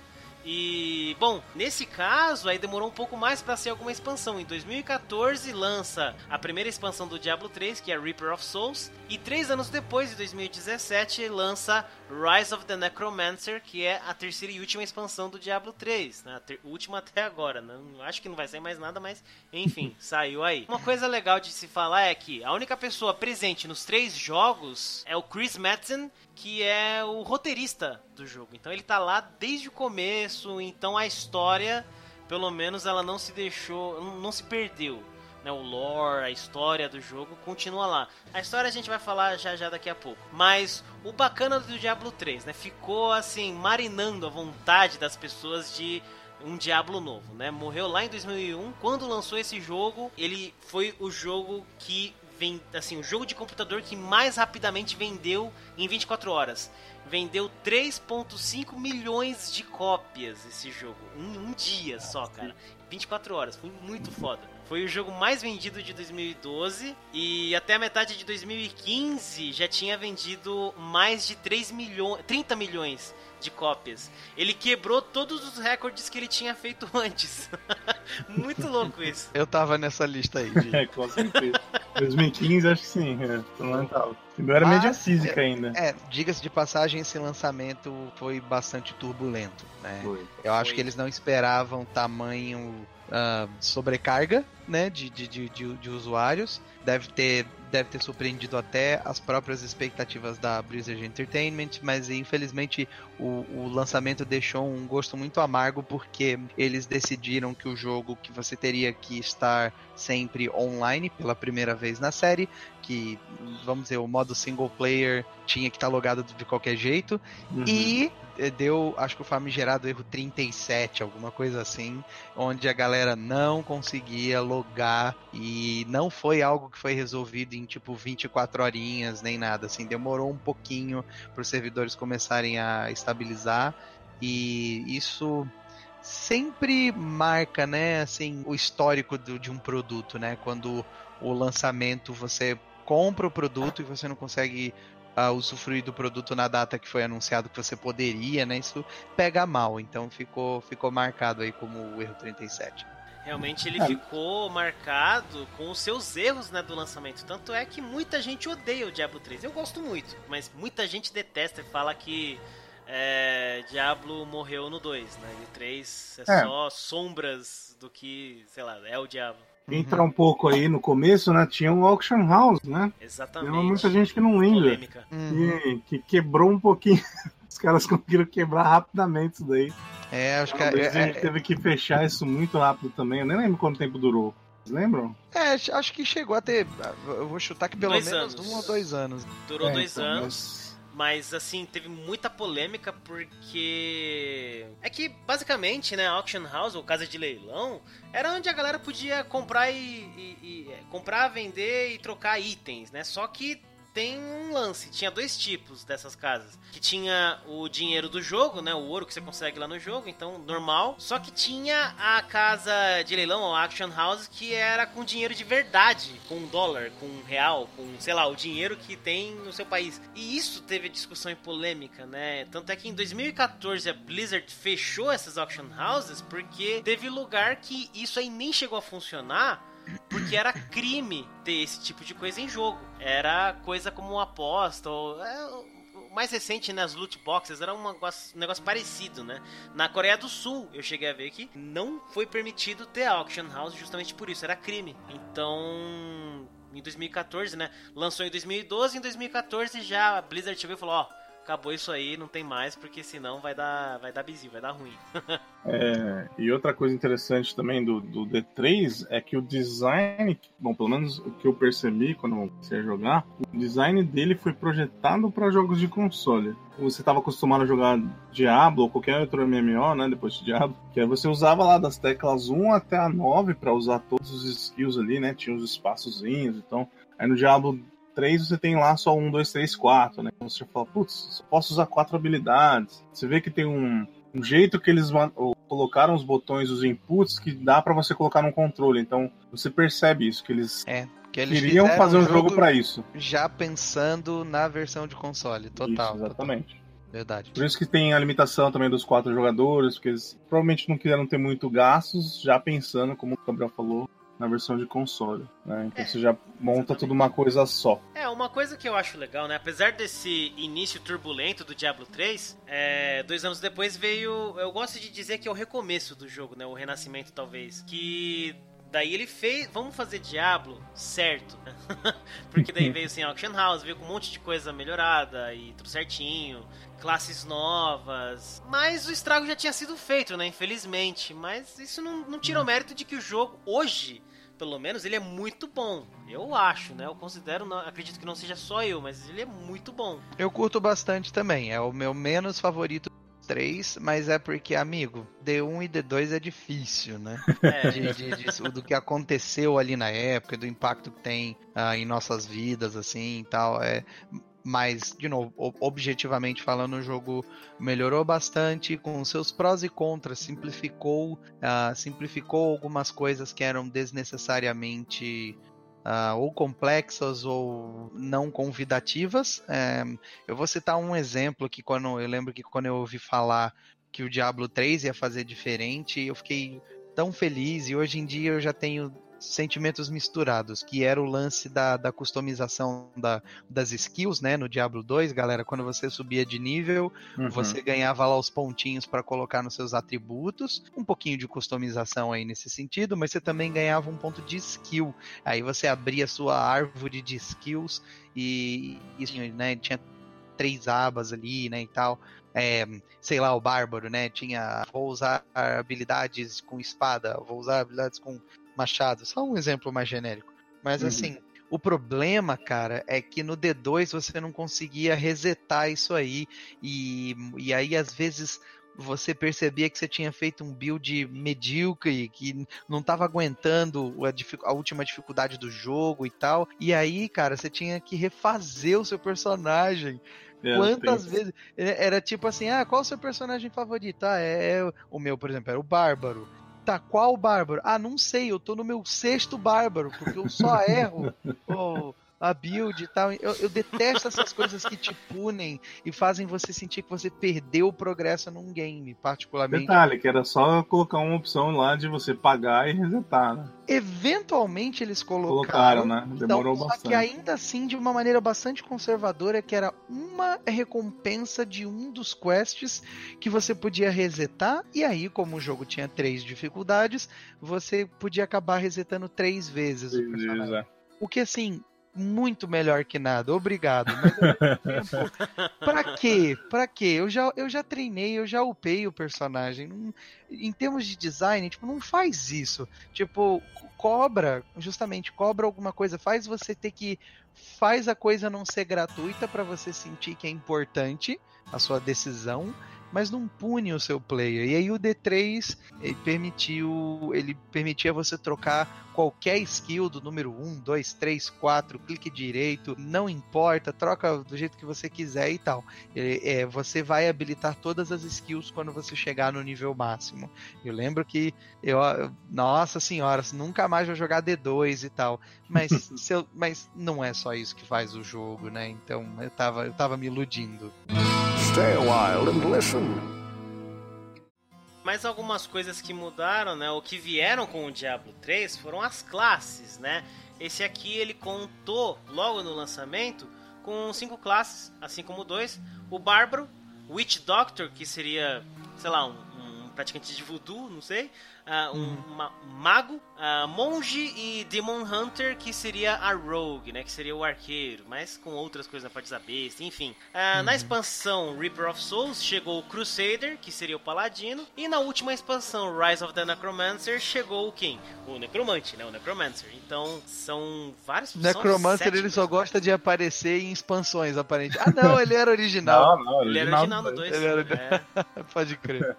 E, bom, nesse caso, aí demorou um pouco mais pra ser alguma expansão. Em 2014 lança a primeira expansão do Diablo 3, que é Reaper of Souls. E três anos depois, em 2017, lança Rise of the Necromancer, que é a terceira e última expansão do Diablo 3. Né? A ter- última até agora. Não, acho que não vai sair mais nada, mas enfim, saiu aí. Uma coisa legal de se falar é que a única pessoa presente nos três jogos é o Chris Madsen, que é o roteirista do jogo. Então ele tá lá desde o começo, então a história, pelo menos ela não se deixou, não se perdeu. Né, o lore, a história do jogo continua lá. A história a gente vai falar já já daqui a pouco. Mas o bacana do Diablo 3, né? Ficou assim, marinando a vontade das pessoas de um Diablo novo, né? Morreu lá em 2001, quando lançou esse jogo, ele foi o jogo que vem, assim, o jogo de computador que mais rapidamente vendeu em 24 horas. Vendeu 3.5 milhões de cópias esse jogo, em um dia só, cara. 24 horas, foi muito foda. Foi o jogo mais vendido de 2012 e até a metade de 2015 já tinha vendido mais de 3 milhões, 30 milhões de cópias. Ele quebrou todos os recordes que ele tinha feito antes. Muito louco isso. Eu tava nessa lista aí. de- É, com certeza. 2015, acho que sim. É, tava. Não era Mas, mídia física ainda. É, diga-se de passagem, esse lançamento foi bastante turbulento, né? Foi. Eu acho Foi. que eles não esperavam tamanho ah, sobrecarga, né, de, de, de, de, usuários. Deve ter, deve ter surpreendido até as próprias expectativas da Blizzard Entertainment, mas infelizmente o, o lançamento deixou um gosto muito amargo porque eles decidiram que o jogo que você teria que estar sempre online pela primeira vez na série, que vamos dizer o modo single player tinha que estar logado de qualquer jeito Uhum. e eh, deu, acho que o famigerado erro 37, alguma coisa assim, onde a galera não conseguia logar e não foi algo que foi resolvido em tipo 24 horinhas nem nada, assim, demorou um pouquinho para os servidores começarem a estabilizar e isso sempre marca, né, assim, o histórico do- de um produto, né, quando o lançamento você compra o produto e você não consegue a usufruir do produto na data que foi anunciado que você poderia, né? Isso pega mal, então ficou, ficou marcado aí como o erro 37. Realmente ele É. ficou marcado com os seus erros né, do lançamento. Tanto é que muita gente odeia o Diablo 3. Eu gosto muito, mas muita gente detesta e fala que é, Diablo morreu no 2, né? E o 3 é, É. só sombras do que, sei lá, é o Diablo. Entra um pouco aí no começo, né? Tinha um Auction House, né? Exatamente. Tem muita gente que não lembra. Polêmica. Que, que quebrou um pouquinho. Os caras conseguiram quebrar rapidamente isso daí. É, acho que Talvez é, a gente é, teve que fechar isso muito rápido também. Eu nem lembro quanto tempo durou. Vocês lembram? é, acho que chegou a ter. Eu vou chutar que pelo Dois menos anos. um ou dois anos. Durou É, dois então, anos. Mas assim, teve muita polêmica porque. É que basicamente, né, Auction House, ou casa de leilão, era onde a galera podia comprar e. e- e- é, comprar, vender e trocar itens, né? Só que tem um lance. Tinha dois tipos dessas casas. Que tinha o dinheiro do jogo, né? O ouro que você consegue lá no jogo, então normal. Só que tinha a casa de leilão, ou Action House, que era com dinheiro de verdade. Com dólar, com real, com, sei lá, o dinheiro que tem no seu país. E isso teve discussão e polêmica, né? Tanto é que em 2014 a Blizzard fechou essas Auction Houses porque teve lugar que isso aí nem chegou a funcionar porque era crime ter esse tipo de coisa em jogo. Era coisa como uma aposta, ou. é, mais recente nas loot boxes era um negócio, um negócio parecido, né? Na Coreia do Sul, eu cheguei a ver que não foi permitido ter auction house justamente por isso, era crime. Então, em 2014, né? Lançou em 2012, em 2014 já a Blizzard chegou e falou: ó, acabou isso aí, não tem mais, porque senão vai dar, vai dar bizil, vai dar ruim. É, e outra coisa interessante também do, do D3 é que o design, bom, pelo menos o que eu percebi quando comecei a jogar, o design dele foi projetado para jogos de console. Você estava acostumado a jogar Diablo ou qualquer outro MMO, né, depois de Diablo, que aí você usava lá das teclas 1 até a 9 para usar todos os skills ali, né, tinha os espaçozinhos, então, aí no Diablo 3 você tem lá só 1, 2, 3, 4, né, então você fala, putz, só posso usar quatro habilidades. Você vê que tem um, um jeito que eles colocaram os botões, os inputs, que dá pra você colocar num controle. Então você percebe isso, que eles É, que eles queriam fazer um o jogo pra isso. já pensando na versão de console, total. Isso, exatamente. Verdade. Por isso que tem a limitação também dos quatro jogadores, porque eles provavelmente não quiseram ter muito gastos, já pensando, como o Gabriel falou, na versão de console. Né? Então É, você já monta tudo uma coisa só. É, uma coisa que eu acho legal, né? Apesar desse início turbulento do Diablo 3, é, dois anos depois veio. Eu gosto de dizer que é o recomeço do jogo, né? O renascimento, talvez. Que. Daí ele fez. Vamos fazer Diablo certo. né? Porque daí veio sem Auction House, veio com um monte de coisa melhorada e tudo certinho. Classes novas. Mas o estrago já tinha sido feito, né? Infelizmente. Mas isso não, não tira o mérito de que o jogo, hoje, pelo menos, ele é muito bom. Eu acho, né? Eu considero, não, acredito que não seja só eu, mas ele é muito bom. Eu curto bastante também. É o meu menos favorito dos três, mas é porque, amigo, D1 e D2 é difícil, né? É, De- de- de- do que aconteceu ali na época, do impacto que tem ah, em nossas vidas, assim e tal. É, mas, de novo, objetivamente falando, o jogo melhorou bastante com seus prós e contras, simplificou, ah, simplificou algumas coisas que eram desnecessariamente ah, ou complexas ou não convidativas. É, eu vou citar um exemplo que quando eu lembro que quando eu ouvi falar que o Diablo 3 ia fazer diferente, eu fiquei tão feliz e hoje em dia eu já tenho sentimentos misturados, que era o lance da, da customização da, das skills, né, no Diablo 2, galera, quando você subia de nível, Uhum. você ganhava lá os pontinhos para colocar nos seus atributos, um pouquinho de customização aí nesse sentido, mas você também ganhava um ponto de skill. Aí você abria sua árvore de skills e, e assim, né, tinha três abas ali, né, e tal. É, sei lá, o bárbaro, né, tinha vou usar habilidades com espada, vou usar habilidades com machado, só um exemplo mais genérico. Mas Uhum. assim, o problema, cara, é que no D2 você não conseguia resetar isso aí. E, e aí, às vezes, você percebia que você tinha feito um build medíocre, que não estava aguentando a, a última dificuldade do jogo e tal. E aí, cara, você tinha que refazer o seu personagem. É, Quantas vezes. é- Era tipo assim: ah, qual o seu personagem favorito? Ah, é, é o meu, por exemplo, era o Bárbaro. Tá, qual Bárbaro? Ah, não sei, eu tô no meu sexto Bárbaro, porque eu só erro o- a build e tal. Eu, eu detesto essas coisas que te punem e fazem você sentir que você perdeu o progresso num game, particularmente. Detalhe, que era só colocar uma opção lá de você pagar e resetar, né? Eventualmente eles colocaram. Colocaram, né? Demorou então, Só bastante. que ainda assim, de uma maneira bastante conservadora, que era uma recompensa de um dos quests que você podia resetar, e aí, como o jogo tinha três dificuldades, você podia acabar resetando três vezes o personagem. Beleza. O que, assim, muito melhor que nada. Obrigado. Mas, tempo, pra quê? Pra quê? Eu já, eu já treinei, eu já upei o personagem. Não- em termos de design, tipo, não faz isso. Tipo, co- cobra, justamente, cobra alguma coisa. Faz você ter que... Faz a coisa não ser gratuita pra você sentir que é importante a sua decisão, mas não pune o seu player. E aí o D3 ele permitiu, ele permitia você trocar qualquer skill do número 1, 2, 3, 4, clique direito, não importa, troca do jeito que você quiser e tal. Ele- é, você vai habilitar todas as skills quando você chegar no nível máximo. Eu lembro que eu, nossa senhora, nunca mais vou jogar D2 e tal. Mas, se eu- mas não é só isso que faz o jogo, né? Então eu tava, eu tava me iludindo. Stay a while and listen. Mas algumas coisas que mudaram, né? O que vieram com o Diablo 3 foram as classes, né? Esse aqui ele contou logo no lançamento com cinco classes, assim como 2. O Bárbaro, Witch Doctor, que seria, sei lá, um, um praticante de voodoo, não sei. Ah, um ma- mago, ah, monge e Demon Hunter, que seria a Rogue, né? Que seria o arqueiro, mas com outras coisas na parte da besta, enfim. Ah, Na expansão Reaper of Souls chegou o Crusader, que seria o paladino, e na última expansão Rise of the Necromancer chegou o quem? O Necromante, né? O Necromancer. Então são vários Necromancer ele só gosta de aparecer em expansões, aparentemente. Ah, não, ele era Não, original. não, Ele era original no 2. Ele era- Pode crer.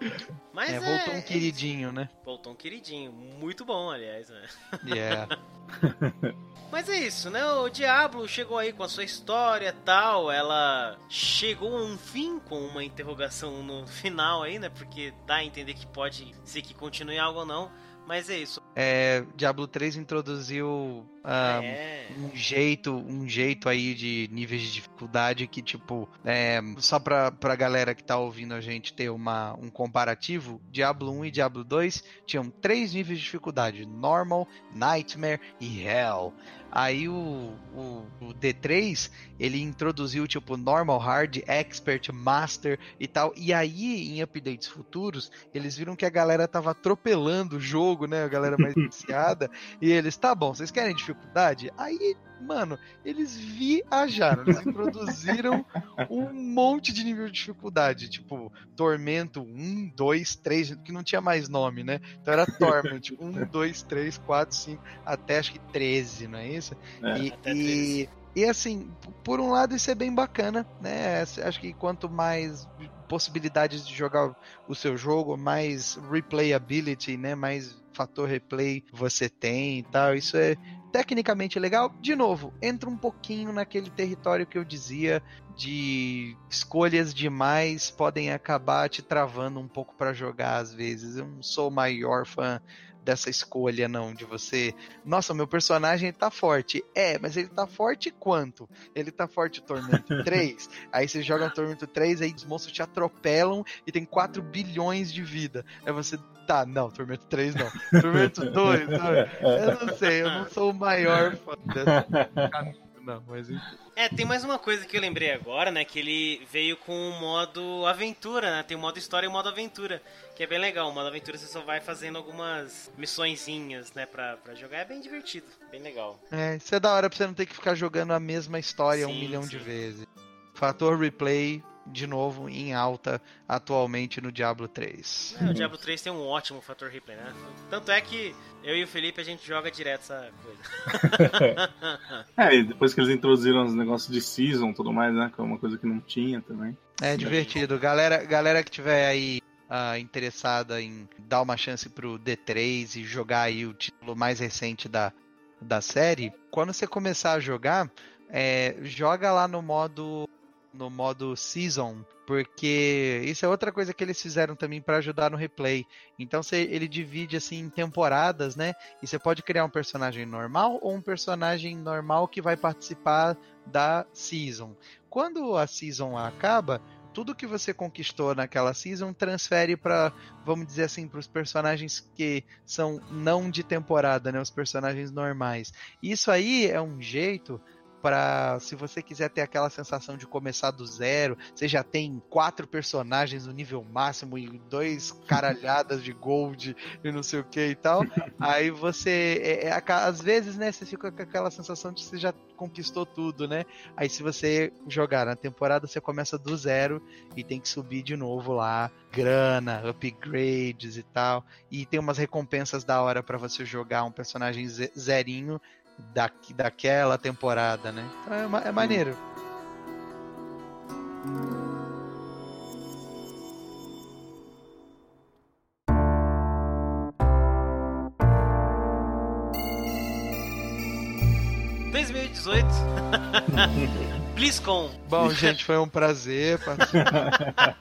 Mas é, é, voltou um é queridinho, né? Voltou um queridinho. Muito bom, aliás, né? Yeah. Mas é isso, né? O Diablo chegou aí com a sua história tal. Ela chegou a um fim com uma interrogação no final aí, né? Porque dá a entender que pode ser que continue algo ou não. Mas é isso. É, Diablo 3 introduziu ah, É. um jeito, um jeito aí de níveis de dificuldade que, tipo, é, só pra, pra galera que tá ouvindo a gente ter uma, um comparativo, Diablo 1 e Diablo 2 tinham três níveis de dificuldade: Normal, Nightmare e Hell. Aí o, o, o D3, ele introduziu, tipo, Normal, Hard, Expert, Master e tal. E aí, em updates futuros, eles viram que a galera tava atropelando o jogo, né? A galera mais viciada. E eles, tá bom, vocês querem dificuldade? Aí, mano, eles viajaram, eles introduziram um monte de nível de dificuldade, tipo, Tormento 1, 2, 3, que não tinha mais nome, né? Então era Torment 1, 2, 3, 4, 5, até acho que 13, não é isso? É. E, Até e, e, assim, por um lado isso é bem bacana, né? Acho que quanto mais possibilidades de jogar o seu jogo, mais replayability, né? Mais fator replay você tem e tal. Isso é tecnicamente legal. De novo, entra um pouquinho naquele território que eu dizia de escolhas demais podem acabar te travando um pouco pra jogar às vezes. Eu não sou o maior fã dessa escolha não de você. Nossa, meu personagem tá forte. É, mas ele tá forte quanto? Ele tá forte Tormento 3. aí você joga no Tormento 3, aí os monstros te atropelam e tem 4 bilhões de vida. Aí você tá, não, Tormento 3 não. Tormento 2, sabe? Eu não sei, eu não sou o maior fã dessa não, mas enfim. É, tem mais uma coisa que eu lembrei agora, né? Que ele veio com o modo aventura, né? Tem o modo história e o modo aventura, que é bem legal. O modo aventura você só vai fazendo algumas missõezinhas, né? Pra, pra jogar. É bem divertido, bem legal. É, isso é da hora pra você não ter que ficar jogando a mesma história um Sim, milhão de sim. vezes. Fator replay, de novo, em alta atualmente no Diablo 3. É, o Diablo 3 tem um ótimo fator replay, né? Tanto é que eu e o Felipe a gente joga direto essa coisa. É, e depois que eles introduziram os negócios de season e tudo mais, né? Que é uma coisa que não tinha também. É divertido. Galera, galera que tiver aí ah, interessada em dar uma chance pro D3 e jogar aí o título mais recente da, da série, quando você começar a jogar, é, joga lá no modo no modo season, porque isso é outra coisa que eles fizeram também para ajudar no replay. Então você, ele divide assim em temporadas, né? E você pode criar um personagem normal ou um personagem normal que vai participar da season. Quando a season acaba, tudo que você conquistou naquela season transfere para, vamos dizer assim, para os personagens que são não de temporada, né, os personagens normais. Isso aí é um jeito para, se você quiser ter aquela sensação de começar do zero, você já tem quatro personagens no nível máximo e dois caralhadas de gold e não sei o que e tal. Aí você, é, é, às vezes, né, você fica com aquela sensação de que você já conquistou tudo, né? Aí se você jogar na temporada, você começa do zero e tem que subir de novo lá, grana, upgrades e tal. E tem umas recompensas da hora pra você jogar um personagem ze- zerinho da, daquela temporada, né? Então é, ma- é maneiro. 2018. BlizzCon. Bom, gente, foi um prazer participar.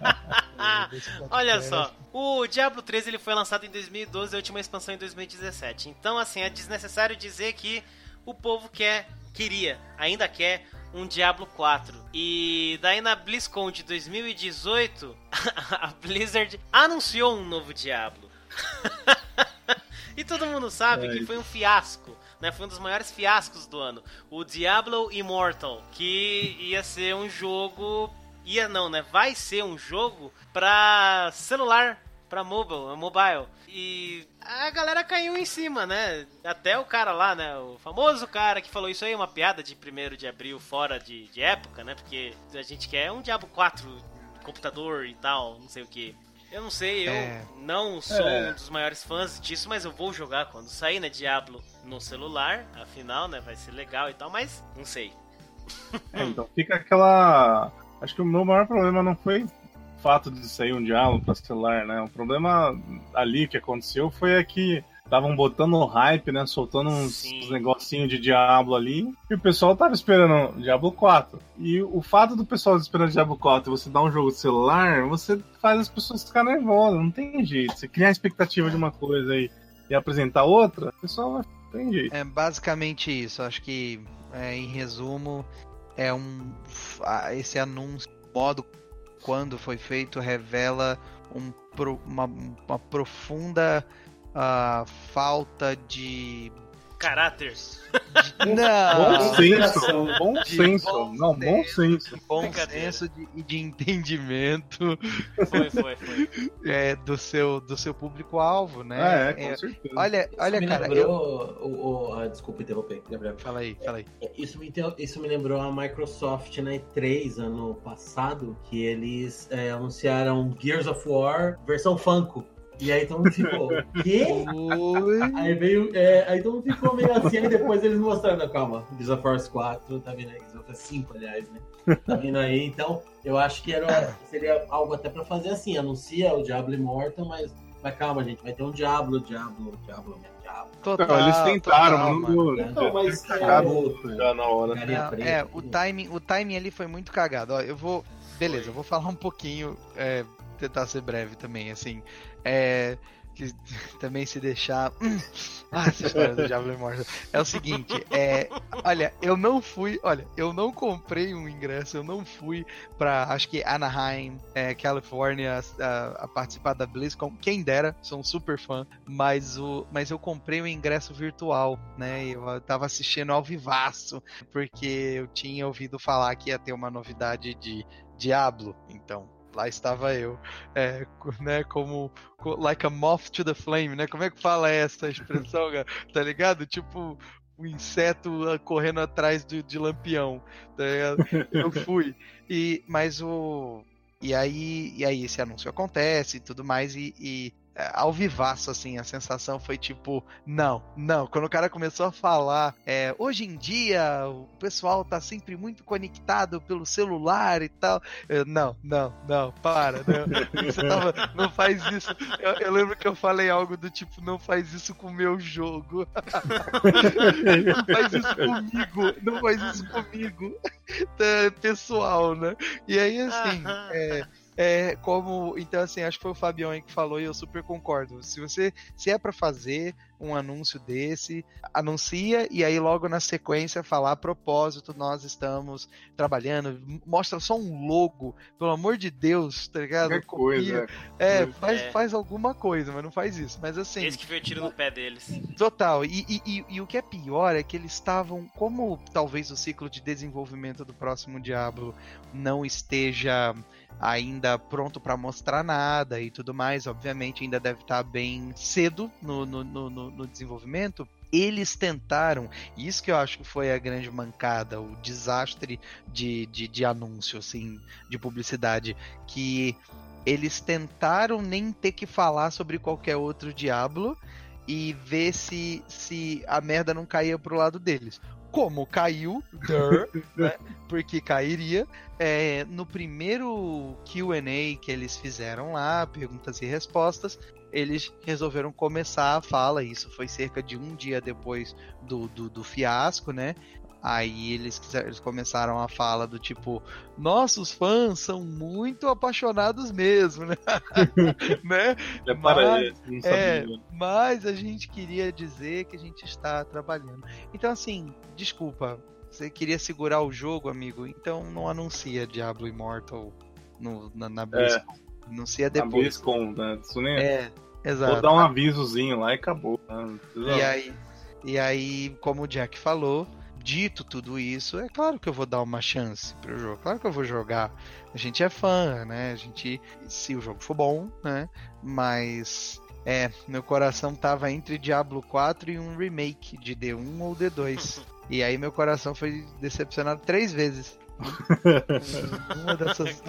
Olha só, o Diablo 3 ele foi lançado em 2012 a última expansão em 2017. Então, assim, é desnecessário dizer que o povo quer, queria, ainda quer um Diablo 4. E daí na BlizzCon de 2018, a Blizzard anunciou um novo Diablo. e todo mundo sabe que foi um fiasco. Né, foi um dos maiores fiascos do ano. O Diablo Immortal, que ia ser um jogo. Ia não, né? Vai ser um jogo pra celular, pra mobile, mobile. E a galera caiu em cima, né? Até o cara lá, né? O famoso cara que falou isso aí, uma piada de 1 de abril fora de, de época, né? Porque a gente quer um Diablo 4 computador e tal, não sei o que. Eu não sei, eu É. não sou É. um dos maiores fãs disso, mas eu vou jogar quando sair, né? Diablo no celular, afinal, né? Vai ser legal e tal, mas não sei. É, então fica aquela. Acho que o meu maior problema não foi fato de sair um diálogo para celular, né? O problema ali que aconteceu foi é que estavam botando hype, né? Soltando uns, negocinhos de Diablo ali. E o pessoal tava esperando Diablo 4. E o fato do pessoal esperando Diablo 4 e você dar um jogo de celular, você faz as pessoas ficarem nervosas. Não tem jeito. Você criar a expectativa de uma coisa aí e apresentar outra, o pessoal vai Tem jeito. É basicamente isso. Acho que, é, em resumo, é um. Esse anúncio, modo quando foi feito, revela um uma, uma profunda ah, falta de. Caráter. de- Bom não! senso. Bom senso. bom Não, bom senso. Bom senso de, e de entendimento Foi, foi, foi. é, do seu, do seu público-alvo, né? É, com É, certeza. olha, Isso olha, me cara, eu... lembrou. O, o- ah, desculpa interromper, Gabriel. Fala aí, fala aí. Isso me, isso me lembrou a Microsoft na E3 ano passado, que eles é, anunciaram Gears of War versão Funko. E aí todo mundo ficou, quê? Oi. Aí veio. é, aí todo mundo ficou meio assim, e depois eles mostraram, não, calma, Gears of War 4, tá vindo aí, Gears of War 5, aliás, né? Tá vindo aí, então eu acho que era, seria algo até pra fazer assim, anuncia o Diablo Immortal, mas, mas calma, gente, vai ter um Diablo, Diablo, Diablo, né? Diablo. Total, Não, eles tentaram, total, mas mano. não Então, mas, Tinha cagado é, já na hora. Não, preta, é, o timing, o timing ali foi muito cagado. Ó, eu vou. Beleza, Foi. eu vou falar um pouquinho, é, tentar ser breve também, assim. É. Que também se deixar. Ah, essa história do Diablo Immortal. É o seguinte, é. Olha, eu não fui. Olha, eu não comprei um ingresso, eu não fui pra. Acho que Anaheim, é, a, a participar da BlizzCon. Quem dera, sou um super fã. Mas, o, mas eu comprei o ingresso virtual, né? Eu tava assistindo ao vivaço porque eu tinha ouvido falar que ia ter uma novidade de Diablo, então lá estava eu, é, né, como co- like a moth to the flame, né? Como é que fala essa expressão, tá ligado? Tipo o inseto ah, correndo atrás do, de lampião, tá ligado? Eu fui e mas o e aí e aí esse anúncio acontece e tudo mais e, e ao vivaço, assim, a sensação foi tipo, não, não. Quando o cara começou a falar, é, hoje em dia o pessoal tá sempre muito conectado pelo celular e tal. Eu, não, não, não, para, não. Você tava, não faz isso. Eu, eu lembro que eu falei algo do tipo, não faz isso com o meu jogo. não faz isso comigo, não faz isso comigo. Tá, pessoal, né? E aí, assim, é, é como. Então, assim, acho que foi o Fabião aí que falou e eu super concordo. Se você. Se é pra fazer um anúncio desse, anuncia e aí logo na sequência falar a propósito, nós estamos trabalhando. Mostra só um logo, pelo amor de Deus, tá ligado? Qualquer coisa. É, É. faz, faz alguma coisa, mas não faz isso. Mas assim. Esse que foi o tiro no pé deles. Total, e, e- e- e o que é pior é que eles estavam, como talvez o ciclo de desenvolvimento do próximo Diablo não esteja ainda pronto pra mostrar nada e tudo mais, obviamente ainda deve estar bem cedo no, no, no, no- no desenvolvimento. Eles tentaram, e isso que eu acho que foi a grande mancada, o desastre de, de, de anúncio, assim, de publicidade, que eles tentaram nem ter que falar sobre qualquer outro Diablo e ver se, se a merda não caía pro lado deles. Como caiu, dur, né? porque cairia, é, no primeiro QA que eles fizeram lá, perguntas e respostas, eles resolveram começar a fala. Isso foi cerca de um dia depois do, do, do fiasco, né? Aí eles, eles começaram a fala do tipo: Nossos fãs são muito apaixonados mesmo, né? né? É Mas- não é, mas a gente queria dizer que a gente está trabalhando. Então, assim, desculpa, você queria segurar o jogo, amigo, então não anuncia Diablo Immortal no, na, na BlizzCon. Anuncia Na depois. BlizzCon, né? Isso nem É, Vou exato. dar um avisozinho lá e acabou. né? E aí, e aí, como o Jack falou, dito tudo isso, é claro que eu vou dar uma chance pro jogo. Claro que eu vou jogar. A gente é fã, né? A gente, se o jogo for bom, né? Mas é, meu coração tava entre Diablo 4 e um remake de D1 ou D2. e aí meu coração foi decepcionado três vezes. Uma dessas.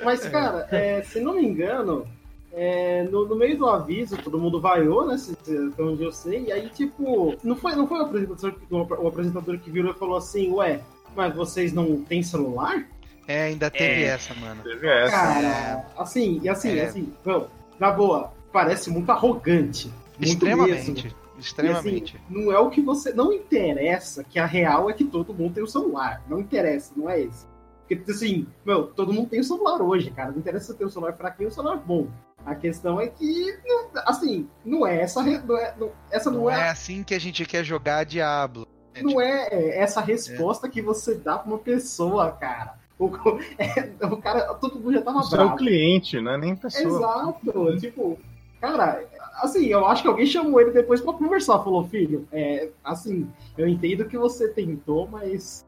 Mas, cara, é, se não me engano, é, no, no meio do aviso, todo mundo vaiou, né? Se, se, até onde eu sei. E aí, tipo, não foi, não foi o, apresentador, que- o apresentador que virou e falou assim, ué, mas vocês não têm celular? É, ainda teve É. essa, mano. Teve essa. Cara, assim, e assim, É. assim, não, na boa, parece muito arrogante. Muito Extremamente. mesmo. Extremamente. E, assim, não é o que você. Não interessa que a real é que todo mundo tem o celular. Não interessa, não é isso. Porque, assim, meu, todo mundo tem o celular hoje, cara. Não interessa se você tem o celular fraquinho ou o celular bom. A questão é que, não- assim, não é essa. Não é, não- essa não, Não é, é assim que a gente quer jogar Diablo. É, não tipo, é essa resposta que você dá pra uma pessoa, cara. O, é, o cara, todo mundo já tava Isso é o bravo. cliente, não é nem pessoa. Exato. Tipo, cara, assim, eu acho que alguém chamou ele depois pra conversar. Falou, filho, é, assim, eu entendo que você tentou, mas.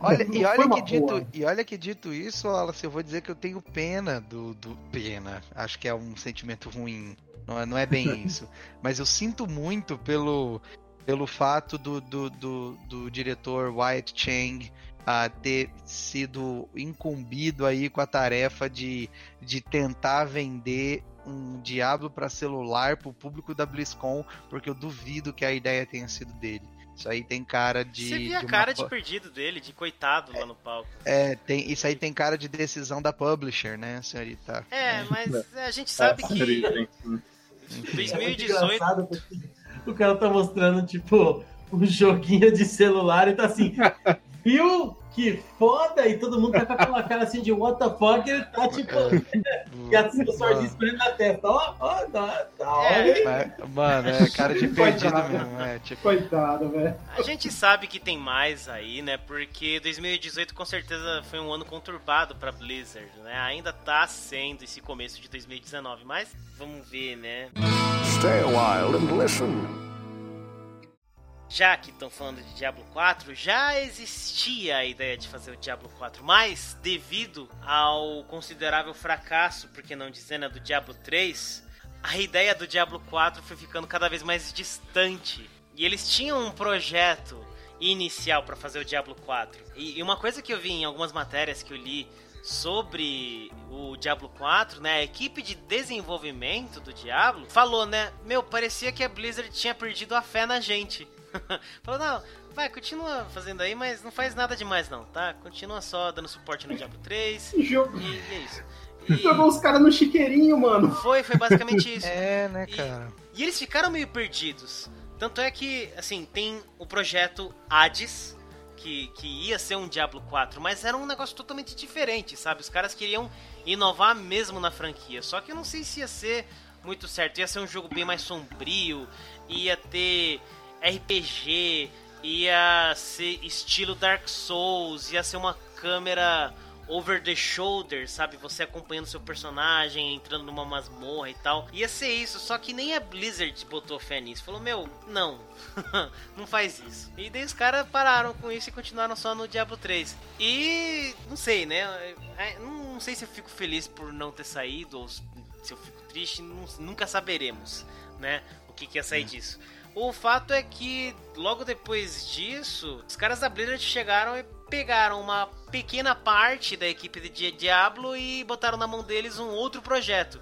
Olha, e, olha que boa. dito, e olha que dito isso, Wallace, eu vou dizer que eu tenho pena do, do pena. Acho que é um sentimento ruim. Não é, não é bem isso. Mas eu sinto muito pelo, pelo fato do, do, do, do diretor Wyatt Chang ah, ter sido incumbido aí com a tarefa de, de tentar vender um Diablo para celular para o público da BlizzCon, porque eu duvido que a ideia tenha sido dele. Isso aí tem cara de. Você via a de uma cara de perdido dele, de coitado lá no palco. é, tem, isso aí tem cara de decisão da publisher, né, senhorita? É, mas a gente sabe É, que triste. É muito 2018 engraçado porque o cara tá mostrando, tipo, um joguinho de celular e tá assim, viu? Que foda! E todo mundo tá com aquela cara assim de what the fuck, ele tá tipo, e assim, o sorriso espremendo na testa. Ó, ó, tá, tá. Mas, Mano, é cara de perdido Coitado. mesmo. É, tipo, Coitado, velho. A gente sabe que tem mais aí, né? Porque 2018 com certeza foi um ano conturbado pra Blizzard, né? Ainda tá sendo esse começo de 2019, mas vamos ver, né? Stay a while and listen. Já que estão falando de Diablo 4, já existia a ideia de fazer o Diablo 4, mas devido ao considerável fracasso, por que não dizer, né, do Diablo 3, a ideia do Diablo 4 foi ficando cada vez mais distante. E eles tinham um projeto inicial para fazer o Diablo 4. E, e uma coisa que eu vi em algumas matérias que eu li sobre o Diablo 4, né, a equipe de desenvolvimento do Diablo falou, né, meu, parecia que a Blizzard tinha perdido a fé na gente. Falou, não, vai, continua fazendo aí, mas não faz nada demais não, tá? Continua só dando suporte no Diablo 3 Jogo- e, e é isso. E Jogou os caras no chiqueirinho, mano. foi, foi basicamente isso. é, né, E- cara? E eles ficaram meio perdidos. Tanto é que, assim, tem o projeto Hades, que, que ia ser um Diablo 4, mas era um negócio totalmente diferente, sabe? Os caras queriam inovar mesmo na franquia. Só que eu não sei se ia ser muito certo. Ia ser um jogo bem mais sombrio, ia ter RPG, ia ser estilo Dark Souls, ia ser uma câmera over the shoulder, sabe? Você acompanhando seu personagem, entrando numa masmorra e tal. Ia ser isso, só que nem a Blizzard botou fé nisso. Falou, meu, não, não faz isso. E daí os caras pararam com isso e continuaram só no Diablo 3. E não sei, né? É, Não sei se eu fico feliz por não ter saído ou se eu fico triste, nu- nunca saberemos, né? O que, que ia sair disso. O fato é que logo depois disso, os caras da Blizzard chegaram e pegaram uma pequena parte da equipe de Di- Diablo e botaram na mão deles um outro projeto,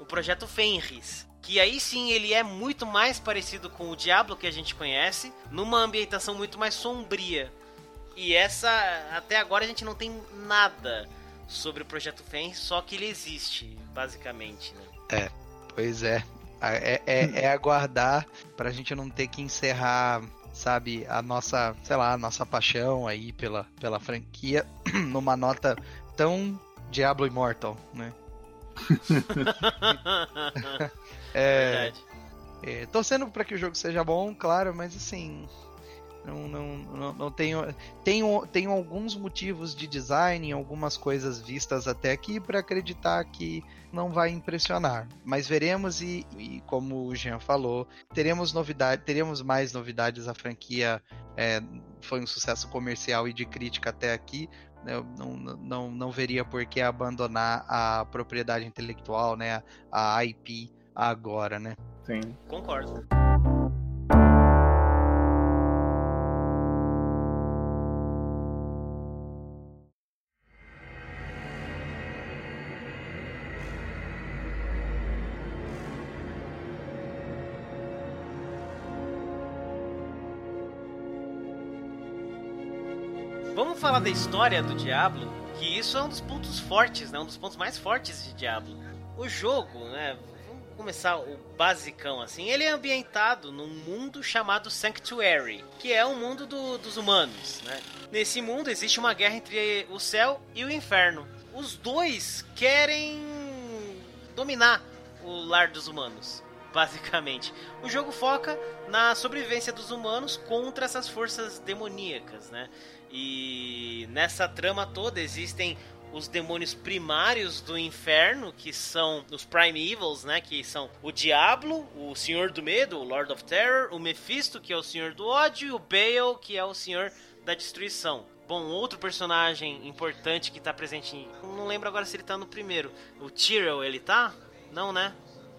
o projeto Fenris. Que aí sim ele é muito mais parecido com o Diablo que a gente conhece, numa ambientação muito mais sombria. E essa, até agora a gente não tem nada sobre o projeto Fenris, só que ele existe, basicamente, né? Pois é. É, é, é aguardar pra gente não ter que encerrar, sabe, a nossa, sei lá, a nossa paixão aí pela, pela franquia numa nota tão Diablo Immortal, né? É, Verdade. é, torcendo pra que o jogo seja bom, claro, mas assim. Não, não, não, não tenho, tenho. Tenho alguns motivos de design, algumas coisas vistas até aqui para acreditar que não vai impressionar. Mas veremos e, e como o Jean falou, teremos novidade, teremos mais novidades. A franquia é, foi um sucesso comercial e de crítica até aqui. Eu não, não, não, veria por que abandonar a propriedade intelectual, né? A, a IP agora, né? Sim. Concordo. Da história do Diablo, que isso é um dos pontos fortes, né? Um dos pontos mais fortes de Diablo. O jogo, né? Vamos começar o basicão assim. Ele é ambientado num mundo chamado Sanctuary, que é o mundo do- dos humanos, né? Nesse mundo existe uma guerra entre o céu e o inferno. Os dois querem dominar o lar dos humanos. Basicamente, o jogo foca na sobrevivência dos humanos contra essas forças demoníacas, né? E nessa trama toda existem os demônios primários do inferno, que são os Prime Evils, né? Que são o Diablo, o Senhor do Medo, o Lord of Terror, o Mephisto, que é o Senhor do Ódio, e o Baal, que é o Senhor da Destruição. Bom, outro personagem importante que tá presente em... Não lembro agora se ele tá no primeiro. O Tyrell, ele tá? Não, né?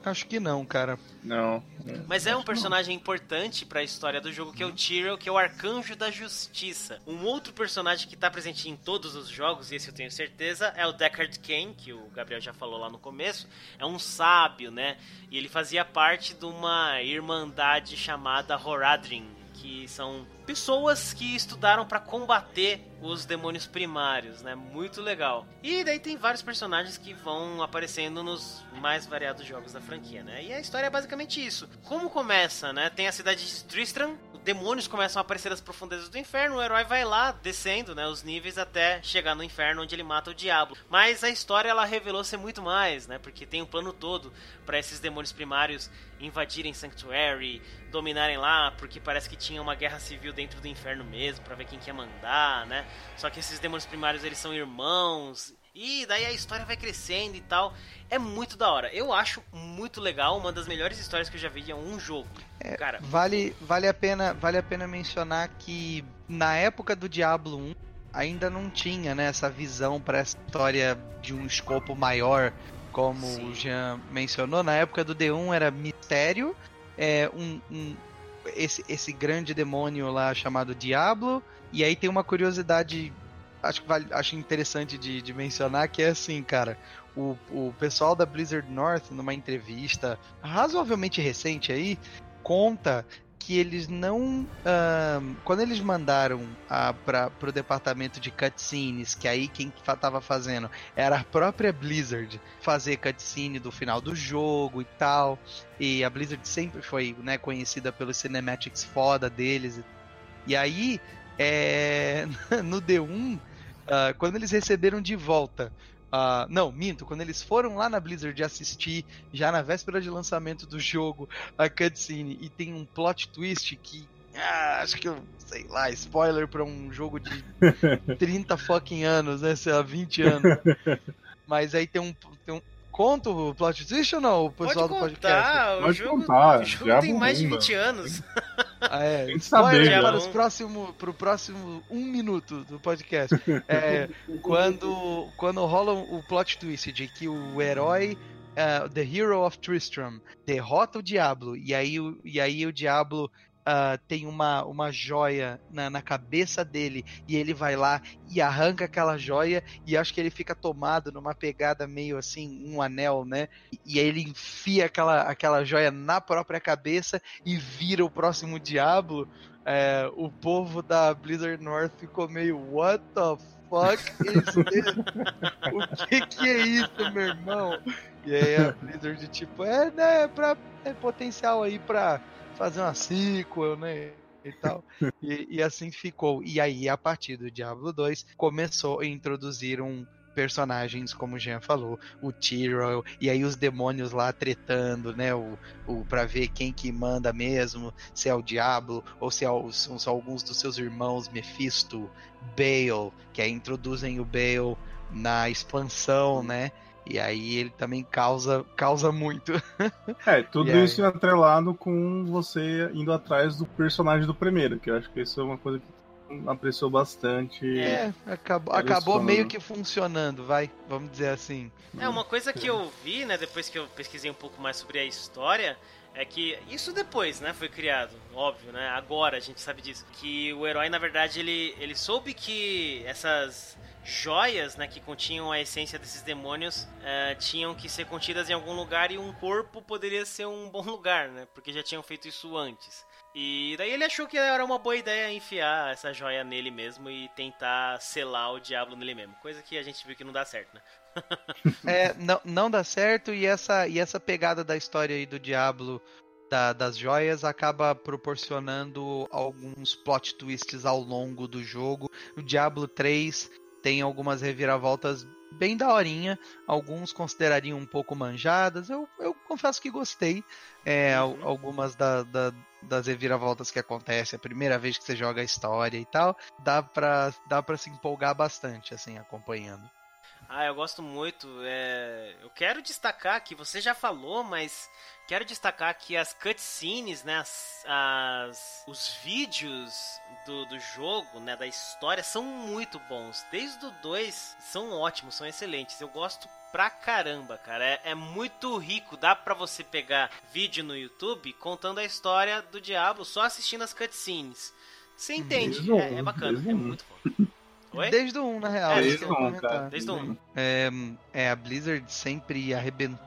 Acho que não, cara. Não. Mas é um personagem importante para a história do jogo, que é o Tyrell, que é o Arcanjo da Justiça. Um outro personagem que tá presente em todos os jogos, e esse eu tenho certeza, é o Deckard Cain, que o Gabriel já falou lá no começo. É um sábio, né? E ele fazia parte de uma irmandade chamada Horadrim, que são pessoas que estudaram para combater os demônios primários, né? Muito legal. E daí tem vários personagens que vão aparecendo nos mais variados jogos da franquia, né? E a história é basicamente isso. Como começa, né? Tem a cidade de Tristram, demônios começam a aparecer das profundezas do inferno, o herói vai lá descendo, né, os níveis até chegar no inferno onde ele mata o diabo. Mas a história ela revelou ser muito mais, né? Porque tem um plano todo para esses demônios primários invadirem Sanctuary, dominarem lá, porque parece que tinha uma guerra civil dentro do inferno mesmo, para ver quem quer mandar, né? Só que esses demônios primários eles são irmãos. E daí a história vai crescendo e tal. É muito da hora. Eu acho muito legal, uma das melhores histórias que eu já vi em um jogo. É, Cara, Vale, vale, a pena, vale a pena mencionar que na época do Diablo 1 ainda não tinha né, essa visão para essa história de um escopo maior, como Sim. o Jean mencionou. Na época do D1 era mistério, é, um, um- esse, esse grande demônio lá chamado Diablo. E aí tem uma curiosidade, acho, vale, acho interessante de, de mencionar, que é assim, cara. O, o pessoal da Blizzard North, numa entrevista razoavelmente recente aí, conta que eles não. quando eles mandaram para o departamento de cutscenes, que aí quem tava fazendo era a própria Blizzard fazer cutscene do final do jogo e tal. E a Blizzard sempre foi né, conhecida pelos cinematics foda deles. E aí, é, no D1, ah, quando eles receberam de volta. Ah, não, minto, quando eles foram lá na Blizzard assistir, já na véspera de lançamento do jogo, a cutscene e tem um plot twist que. ah, acho que eu. Sei lá, spoiler pra um jogo de 30 fucking anos, né? Sei lá, 20 anos. Mas aí tem um. Tem um conta o plot twist ou não? O pode pessoal do podcast? contar, o Pode jogo, contar, o jogo já tem mais de bomba. 20 anos. Ah, é. Tem que saber, para já. os próximo, pro próximo um minuto do podcast. É, quando, quando rola o plot twist de que o herói, ah, The Hero of Tristram, derrota o Diablo, e aí o, e aí o Diablo ah, tem uma, uma joia na, na cabeça dele, e ele vai lá e arranca aquela joia, e acho que ele fica tomado numa pegada meio assim, um anel, né? E aí ele enfia aquela, aquela joia na própria cabeça e vira o próximo Diablo. É, o povo da Blizzard North ficou meio, what the fuck is this? o que que é isso, meu irmão? E aí a Blizzard, tipo, é, né, é pra, é potencial aí pra fazer uma sequel, né, e tal. E, e assim ficou. E aí, a partir do Diablo 2, começou a introduzir um personagens, como o Jean falou, o Tyrell, e aí os demônios lá tretando, né, o, o para ver quem que manda mesmo, se é o Diablo ou se é o- são só alguns dos seus irmãos, Mephisto, Bale, que aí introduzem o Bale na expansão, né? E aí ele também causa causa muito. É, tudo E aí? isso atrelado com você indo atrás do personagem do primeiro, que eu acho que isso é uma coisa que apreciou bastante. É, acabou, acabou meio que funcionando, vai, vamos dizer assim. É, uma coisa que eu vi, né, depois que eu pesquisei um pouco mais sobre a história, é que isso depois, né, foi criado, óbvio, né, agora a gente sabe disso, que o herói, na verdade, ele, ele soube que essas joias, né, que continham a essência desses demônios, eh, tinham que ser contidas em algum lugar e um corpo poderia ser um bom lugar, né, porque já tinham feito isso antes. E daí ele achou que era uma boa ideia enfiar essa joia nele mesmo e tentar selar o diabo nele mesmo, coisa que a gente viu que não dá certo, né. É, não, não dá certo e essa, e essa pegada da história aí do Diablo da- das joias acaba proporcionando alguns plot twists ao longo do jogo. O Diablo 3 tem algumas reviravoltas bem daorinha, alguns considerariam um pouco manjadas. Eu, eu confesso que gostei. É, al- algumas da- da- das reviravoltas que acontecem, a primeira vez que você joga a história e tal, dá pra, dá pra se empolgar bastante, assim, acompanhando. Ah, eu gosto muito. é, Eu quero destacar que você já falou, mas quero destacar que as cutscenes, né, as, as- os vídeos do, do jogo, né, da história são muito bons. Desde o 2 são ótimos, são excelentes. Eu gosto pra caramba, cara. É, é muito rico. Dá pra você pegar vídeo no YouTube contando a história do Diablo só assistindo as cutscenes. Você entende? Desde É, é um, bacana, é um. muito bom. Oi? Desde o 1, na real. É, desde o ia um, comentar. cara. Desde o 1. É, é, a Blizzard sempre arrebentou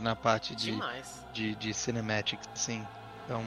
na parte de, Demais. de, de cinematics, sim. Então,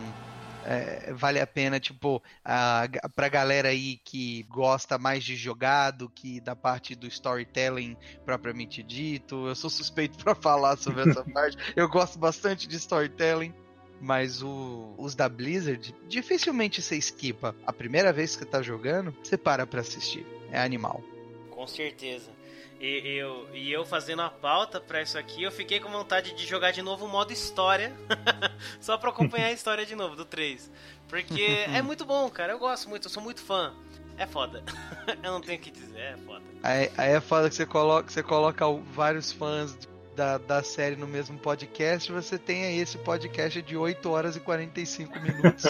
é, vale a pena, tipo, a, pra galera aí que gosta mais de jogar do que da parte do storytelling propriamente dito. Eu sou suspeito pra falar sobre essa parte. Eu gosto bastante de storytelling. Mas o- os da Blizzard, dificilmente você esquipa. A primeira vez que você tá jogando, você para pra assistir. É animal. Com certeza. E eu, e eu fazendo a pauta pra isso aqui, eu fiquei com vontade de jogar de novo o modo história. só pra acompanhar a história de novo, do 3. Porque é muito bom, cara. Eu gosto muito, eu sou muito fã. É foda. eu não tenho o que dizer, é foda. Aí, aí é foda que você coloca, você coloca vários fãs da, da série no mesmo podcast, você tem aí esse podcast de 8 horas e 45 minutos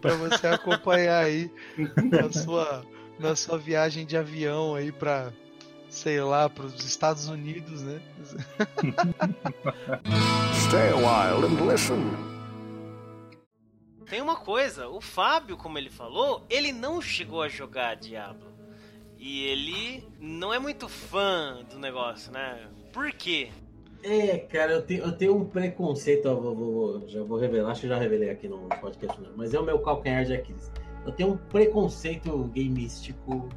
pra você acompanhar aí na sua, na sua viagem de avião aí pra, sei lá, pros Estados Unidos, né? Stay a while and listen. Tem uma coisa, o Fábio, como ele falou, ele não chegou a jogar Diablo. E ele não é muito fã do negócio, né? Por quê? É, cara, eu tenho, eu tenho um preconceito, ó, vou- vou- vou- já vou revelar, acho que eu já revelei aqui no podcast, mas é o meu calcanhar de Aquiles. Eu tenho um preconceito gameístico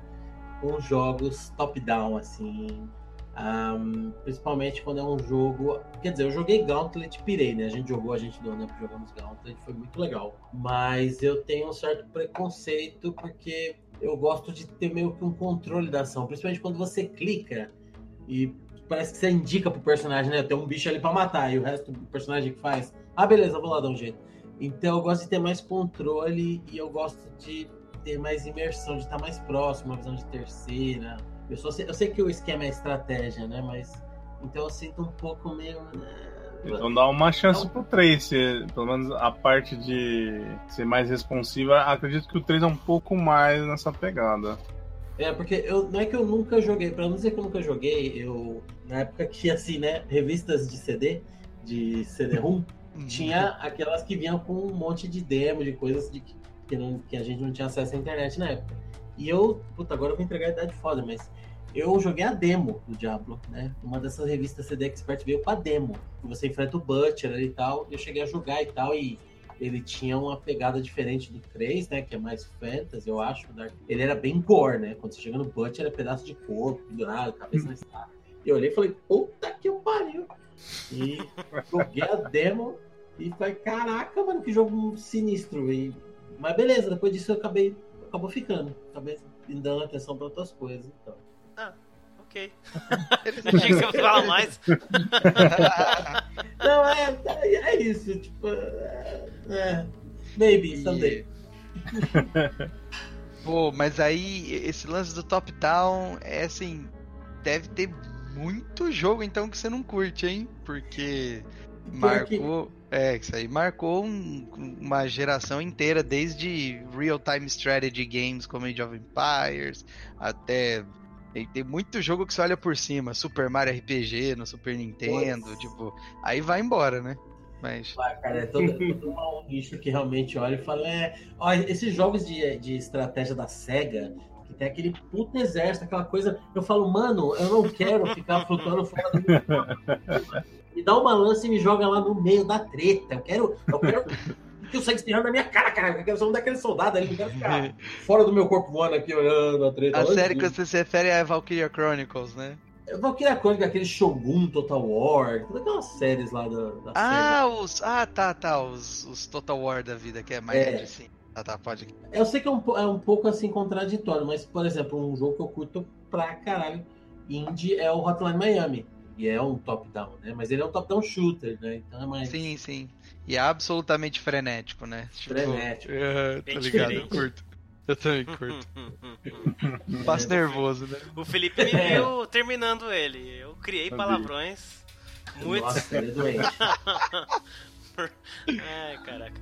com jogos top-down, assim, ahm, principalmente quando é um jogo... Quer dizer, eu joguei Gauntlet, pirei, né? A gente jogou, a gente do Anamp jogamos Gauntlet, foi muito legal. Mas eu tenho um certo preconceito porque eu gosto de ter meio que um controle da ação, principalmente quando você clica e parece que você indica pro personagem, né? Tem um bicho ali pra matar, e o resto do personagem que faz. Ah, beleza, vou lá dar um jeito. Então eu gosto de ter mais controle e eu gosto de ter mais imersão, de estar mais próximo, uma visão de terceira. Eu, só sei, eu sei que o esquema é estratégia, né? Mas. Então eu sinto um pouco meio. né, Então dá uma chance pro 3, se, pelo menos a parte de ser mais responsiva, acredito que o 3 é um pouco mais nessa pegada. É, porque eu, não é que eu nunca joguei, pra não dizer que eu nunca joguei, eu. Na época que, assim, né? Revistas de CD, de CD-ROM, tinha aquelas que vinham com um monte de demo, de coisas de que, que, não- que a gente não tinha acesso à internet na época. E eu, puta, agora eu vou entregar a idade foda, mas eu joguei a demo do Diablo, né? Uma dessas revistas CD Expert veio com a demo. Que você enfrenta o Butcher e tal. Eu cheguei a jogar e tal, e ele tinha uma pegada diferente do 3, né? Que é mais fantasy, eu acho. Dark- Ele era bem gore, né? Quando você chega no Butcher, é pedaço de corpo, pendurado, cabeça na estátua. E eu olhei e falei, puta que pariu! E joguei a demo e falei, caraca, mano, que jogo sinistro. E... Mas beleza, depois disso eu acabei. Acabou ficando. Acabei dando atenção pra outras coisas. Então. Ok. Achei que você ia falar mais. Não, é, é, é isso. Tipo, é, é, maybe, someday. Pô, mas aí esse lance do top-down é assim. Deve ter muito jogo então que você não curte, hein? Porque marcou. É, isso aí marcou um- uma geração inteira, desde real-time strategy games como Age of Empires, até. Tem, tem muito jogo que você olha por cima, Super Mario RPG no Super Nintendo, Pois. tipo, aí vai embora, né? Mas. Ah, cara, é todo, todo um nicho que realmente olha e fala, é, ó, esses jogos de, de estratégia da SEGA, que tem aquele puto exército, aquela coisa, eu falo, mano, eu não quero ficar flutuando fora do. Me dá uma lança e me joga lá no meio da treta. Eu quero, eu quero que o sangue espirrando na minha cara, cara. Eu quero ser um daqueles soldados ali, não quero ficar fora do meu corpo voando aqui, olhando a treta. A série que você se refere é Valkyria Chronicles, né? Valkyria Crônica, aquele Shogun Total War, todas aquelas séries lá da, da Ah, os. Ah, tá, tá. Os, os Total War da vida, que é mais É. assim. Ah, tá, pode. Eu sei que é um, é um pouco assim contraditório, mas, por exemplo, um jogo que eu curto pra caralho indie é o Hotline Miami. E é um top-down, né? Mas ele é um top-down shooter, né? Então é mais. Sim, sim. E é absolutamente frenético, né? Frenético. é, Bem tá ligado? Eu curto. Eu também curto. Passo nervoso, né? o Felipe me É. viu terminando ele. Eu criei palavrões. Muito. Nossa, ele é doente. Ai, caraca.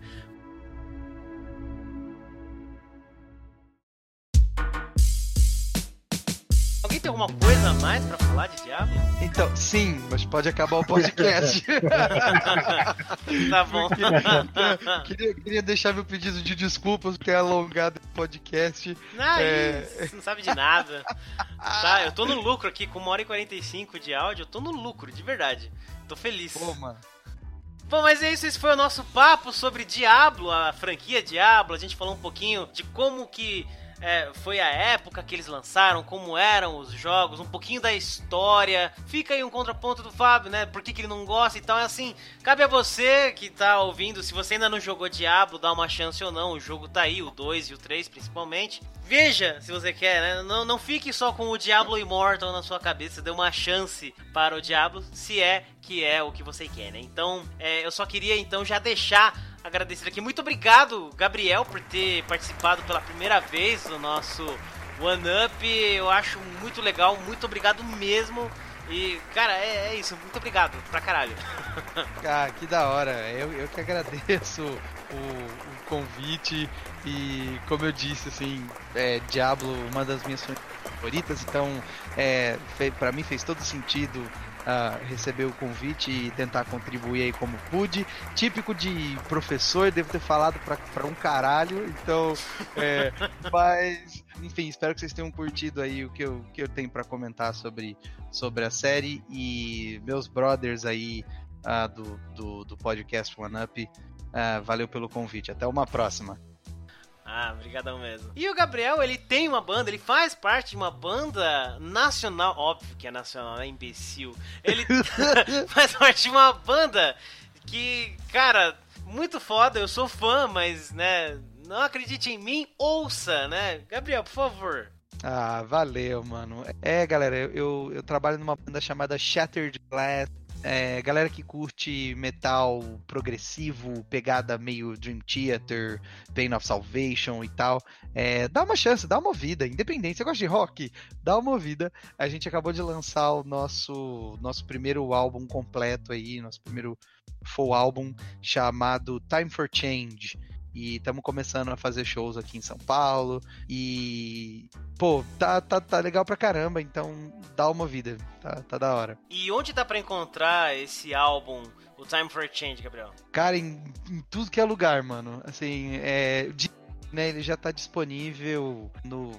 Alguém tem alguma coisa a mais pra falar de Diablo? Então, sim, mas pode acabar o podcast. Tá bom. queria, queria deixar meu pedido de desculpas por ter alongado o podcast. Não, É. isso, você não sabe de nada. Tá, eu tô no lucro aqui, com uma hora e 45 de áudio, eu tô no lucro, de verdade. Tô feliz. Pô, mano. Bom, mas é isso, esse foi o nosso papo sobre Diablo, a franquia Diablo. A gente falou um pouquinho de como que é, foi a época que eles lançaram, como eram os jogos, um pouquinho da história. Fica aí um contraponto do Fábio, né? Por que, que ele não gosta e tal. É assim, cabe a você que tá ouvindo, se você ainda não jogou Diablo, dá uma chance ou não. O jogo tá aí, o 2 e o 3 principalmente. Veja se você quer, né? Não, não fique só com o Diablo Immortal na sua cabeça, dê uma chance para o Diablo, se é que é o que você quer, né? Então, é, eu só queria então já deixar agradecido aqui. Muito obrigado, Gabriel, por ter participado pela primeira vez do nosso One Up. Eu acho muito legal, muito obrigado mesmo. E, cara, é, é isso, muito obrigado pra caralho. Ah, que da hora. Eu, eu que agradeço o, o convite e, como eu disse, assim, é, Diablo, uma das minhas favoritas, então, é, para mim fez todo sentido ah, receber o convite e tentar contribuir aí como pude. Típico de professor, devo ter falado pra um caralho, então, é, mas, enfim, espero que vocês tenham curtido aí o que eu, que eu tenho pra comentar sobre, sobre a série e meus brothers aí ah, do, do, do podcast One Up. Ah, valeu pelo convite. Até uma próxima. Ah, obrigadão mesmo. E o Gabriel, ele tem uma banda, ele faz parte de uma banda nacional, óbvio que é nacional, é imbecil. Ele faz parte de uma banda que, cara, muito foda, eu sou fã, mas, né, não acredite em mim, ouça, né? Gabriel, por favor. Ah, valeu, mano. É, galera, eu, eu, eu trabalho numa banda chamada Shattered Glass. É, galera que curte metal progressivo, pegada meio Dream Theater, Pain of Salvation e tal, é, dá uma chance, dá uma ouvida, independente. Você gosta de rock? Dá uma ouvida. A gente acabou de lançar o nosso, nosso primeiro álbum completo aí, nosso primeiro full álbum chamado Time for Change. E estamos começando a fazer shows aqui em São Paulo. E, pô, tá, tá, tá legal pra caramba, então dá uma vida, tá, tá da hora. E onde dá pra encontrar esse álbum, o Time for Change, Gabriel? Cara, em, em tudo que é lugar, mano. Assim, é. de- né, ele já tá disponível no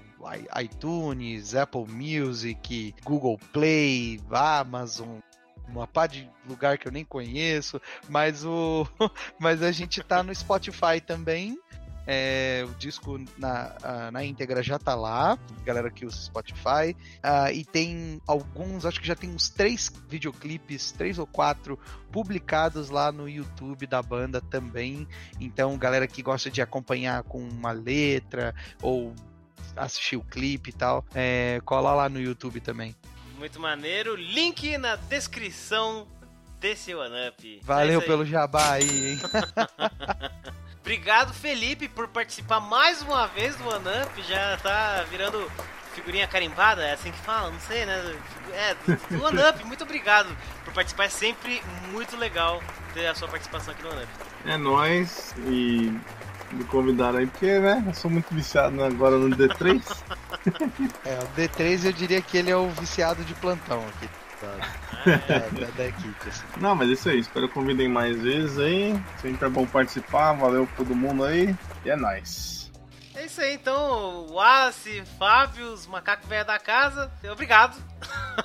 iTunes, Apple Music, Google Play, Amazon, uma pá de lugar que eu nem conheço, mas o mas a gente tá no Spotify também. É, o disco na, na íntegra já tá lá, galera que usa Spotify. Ah, e tem alguns, acho que já tem uns três videoclipes, três ou quatro, publicados lá no YouTube da banda também. Então, galera que gosta de acompanhar com uma letra ou assistir o clipe e tal, é, cola lá no YouTube também. Muito maneiro. Link na descrição desse One Up. Valeu É isso aí. pelo jabá aí, hein? Obrigado, Felipe, por participar mais uma vez do One Up. Já tá virando figurinha carimbada, é assim que fala, não sei, né? É, do One Up, muito obrigado por participar. É sempre muito legal ter a sua participação aqui no One Up. É nóis e me convidaram aí, porque, né, eu sou muito viciado agora no D3. É, o D3 eu diria que ele é o viciado de plantão aqui. Da, da- da equipe, assim. Não, mas é isso aí, espero que convidem mais vezes aí. Sempre é bom participar, valeu pra todo mundo aí. E é nóis. É isso aí, então, Wallace, Fábio, os macacos velhos da casa, obrigado.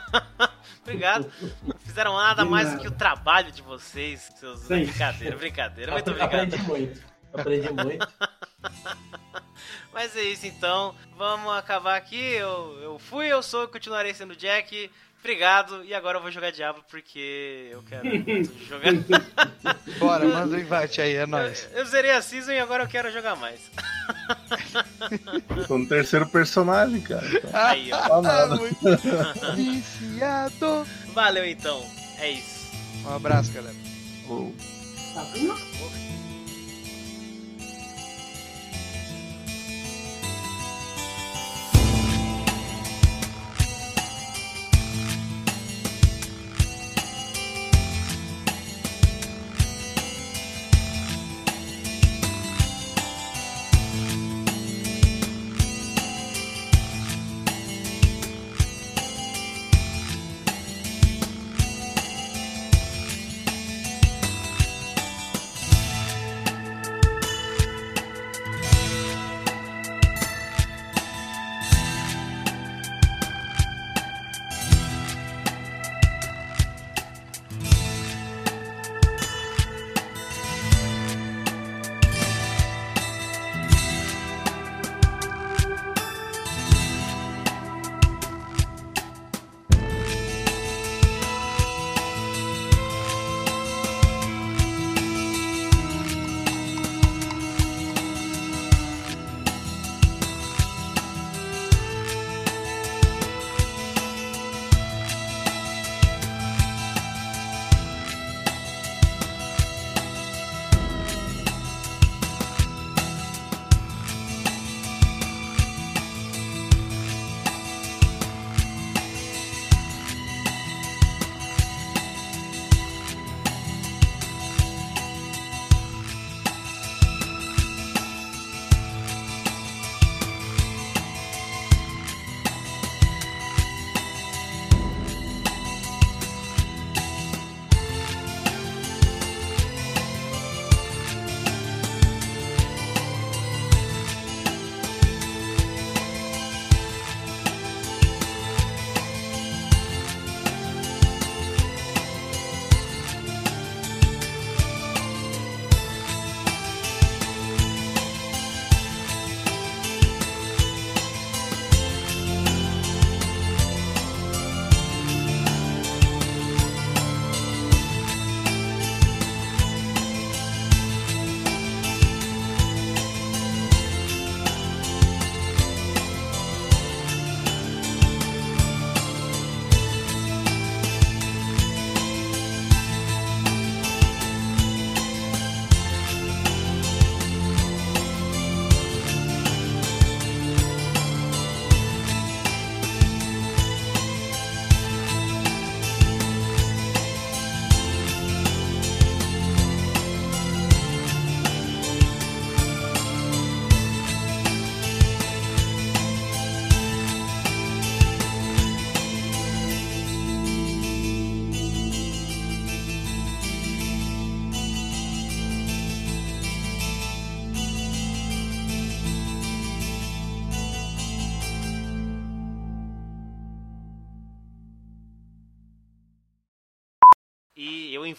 obrigado. Não fizeram nada mais do que o trabalho de vocês, seus Sim. brincadeira, brincadeira. Muito obrigado. Aprendi muito. Aprendi muito. Mas é isso então, vamos acabar aqui. Eu, eu fui, eu sou e continuarei sendo Jack. Obrigado, e agora eu vou jogar Diablo porque eu quero muito jogar. Bora, manda o invite aí, é nóis. Eu, eu zerei a season e agora eu quero jogar mais. Tô no terceiro personagem, cara. Então, Aí, ó. não nada. Muito viciado. Valeu então. É isso. Um abraço, galera. Ô, Tá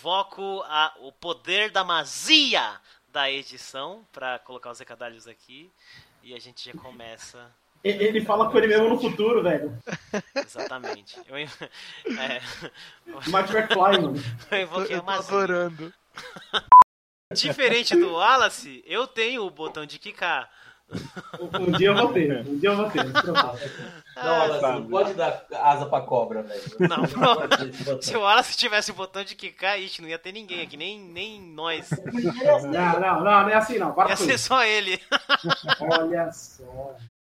invoco a- o poder da magia da edição pra colocar os recadalhos aqui. E a gente já começa. Ele fala com ele mesmo no futuro, velho. Exatamente. Eu, é, Marty McFly, mano. eu invoquei a Eu tô magia. adorando. Diferente do Wallace, eu tenho o botão de quicar. Um um dia eu vou ter. Um dia eu vou ter. não se preocupe. Não, não pode dar asa pra cobra, velho. Não, botão. Se o Wallace tivesse o botão de quicar, ixi, não ia ter ninguém aqui, nem, nem nós. Não, não, não, não é assim não. Para Ia ser só ele. Olha só.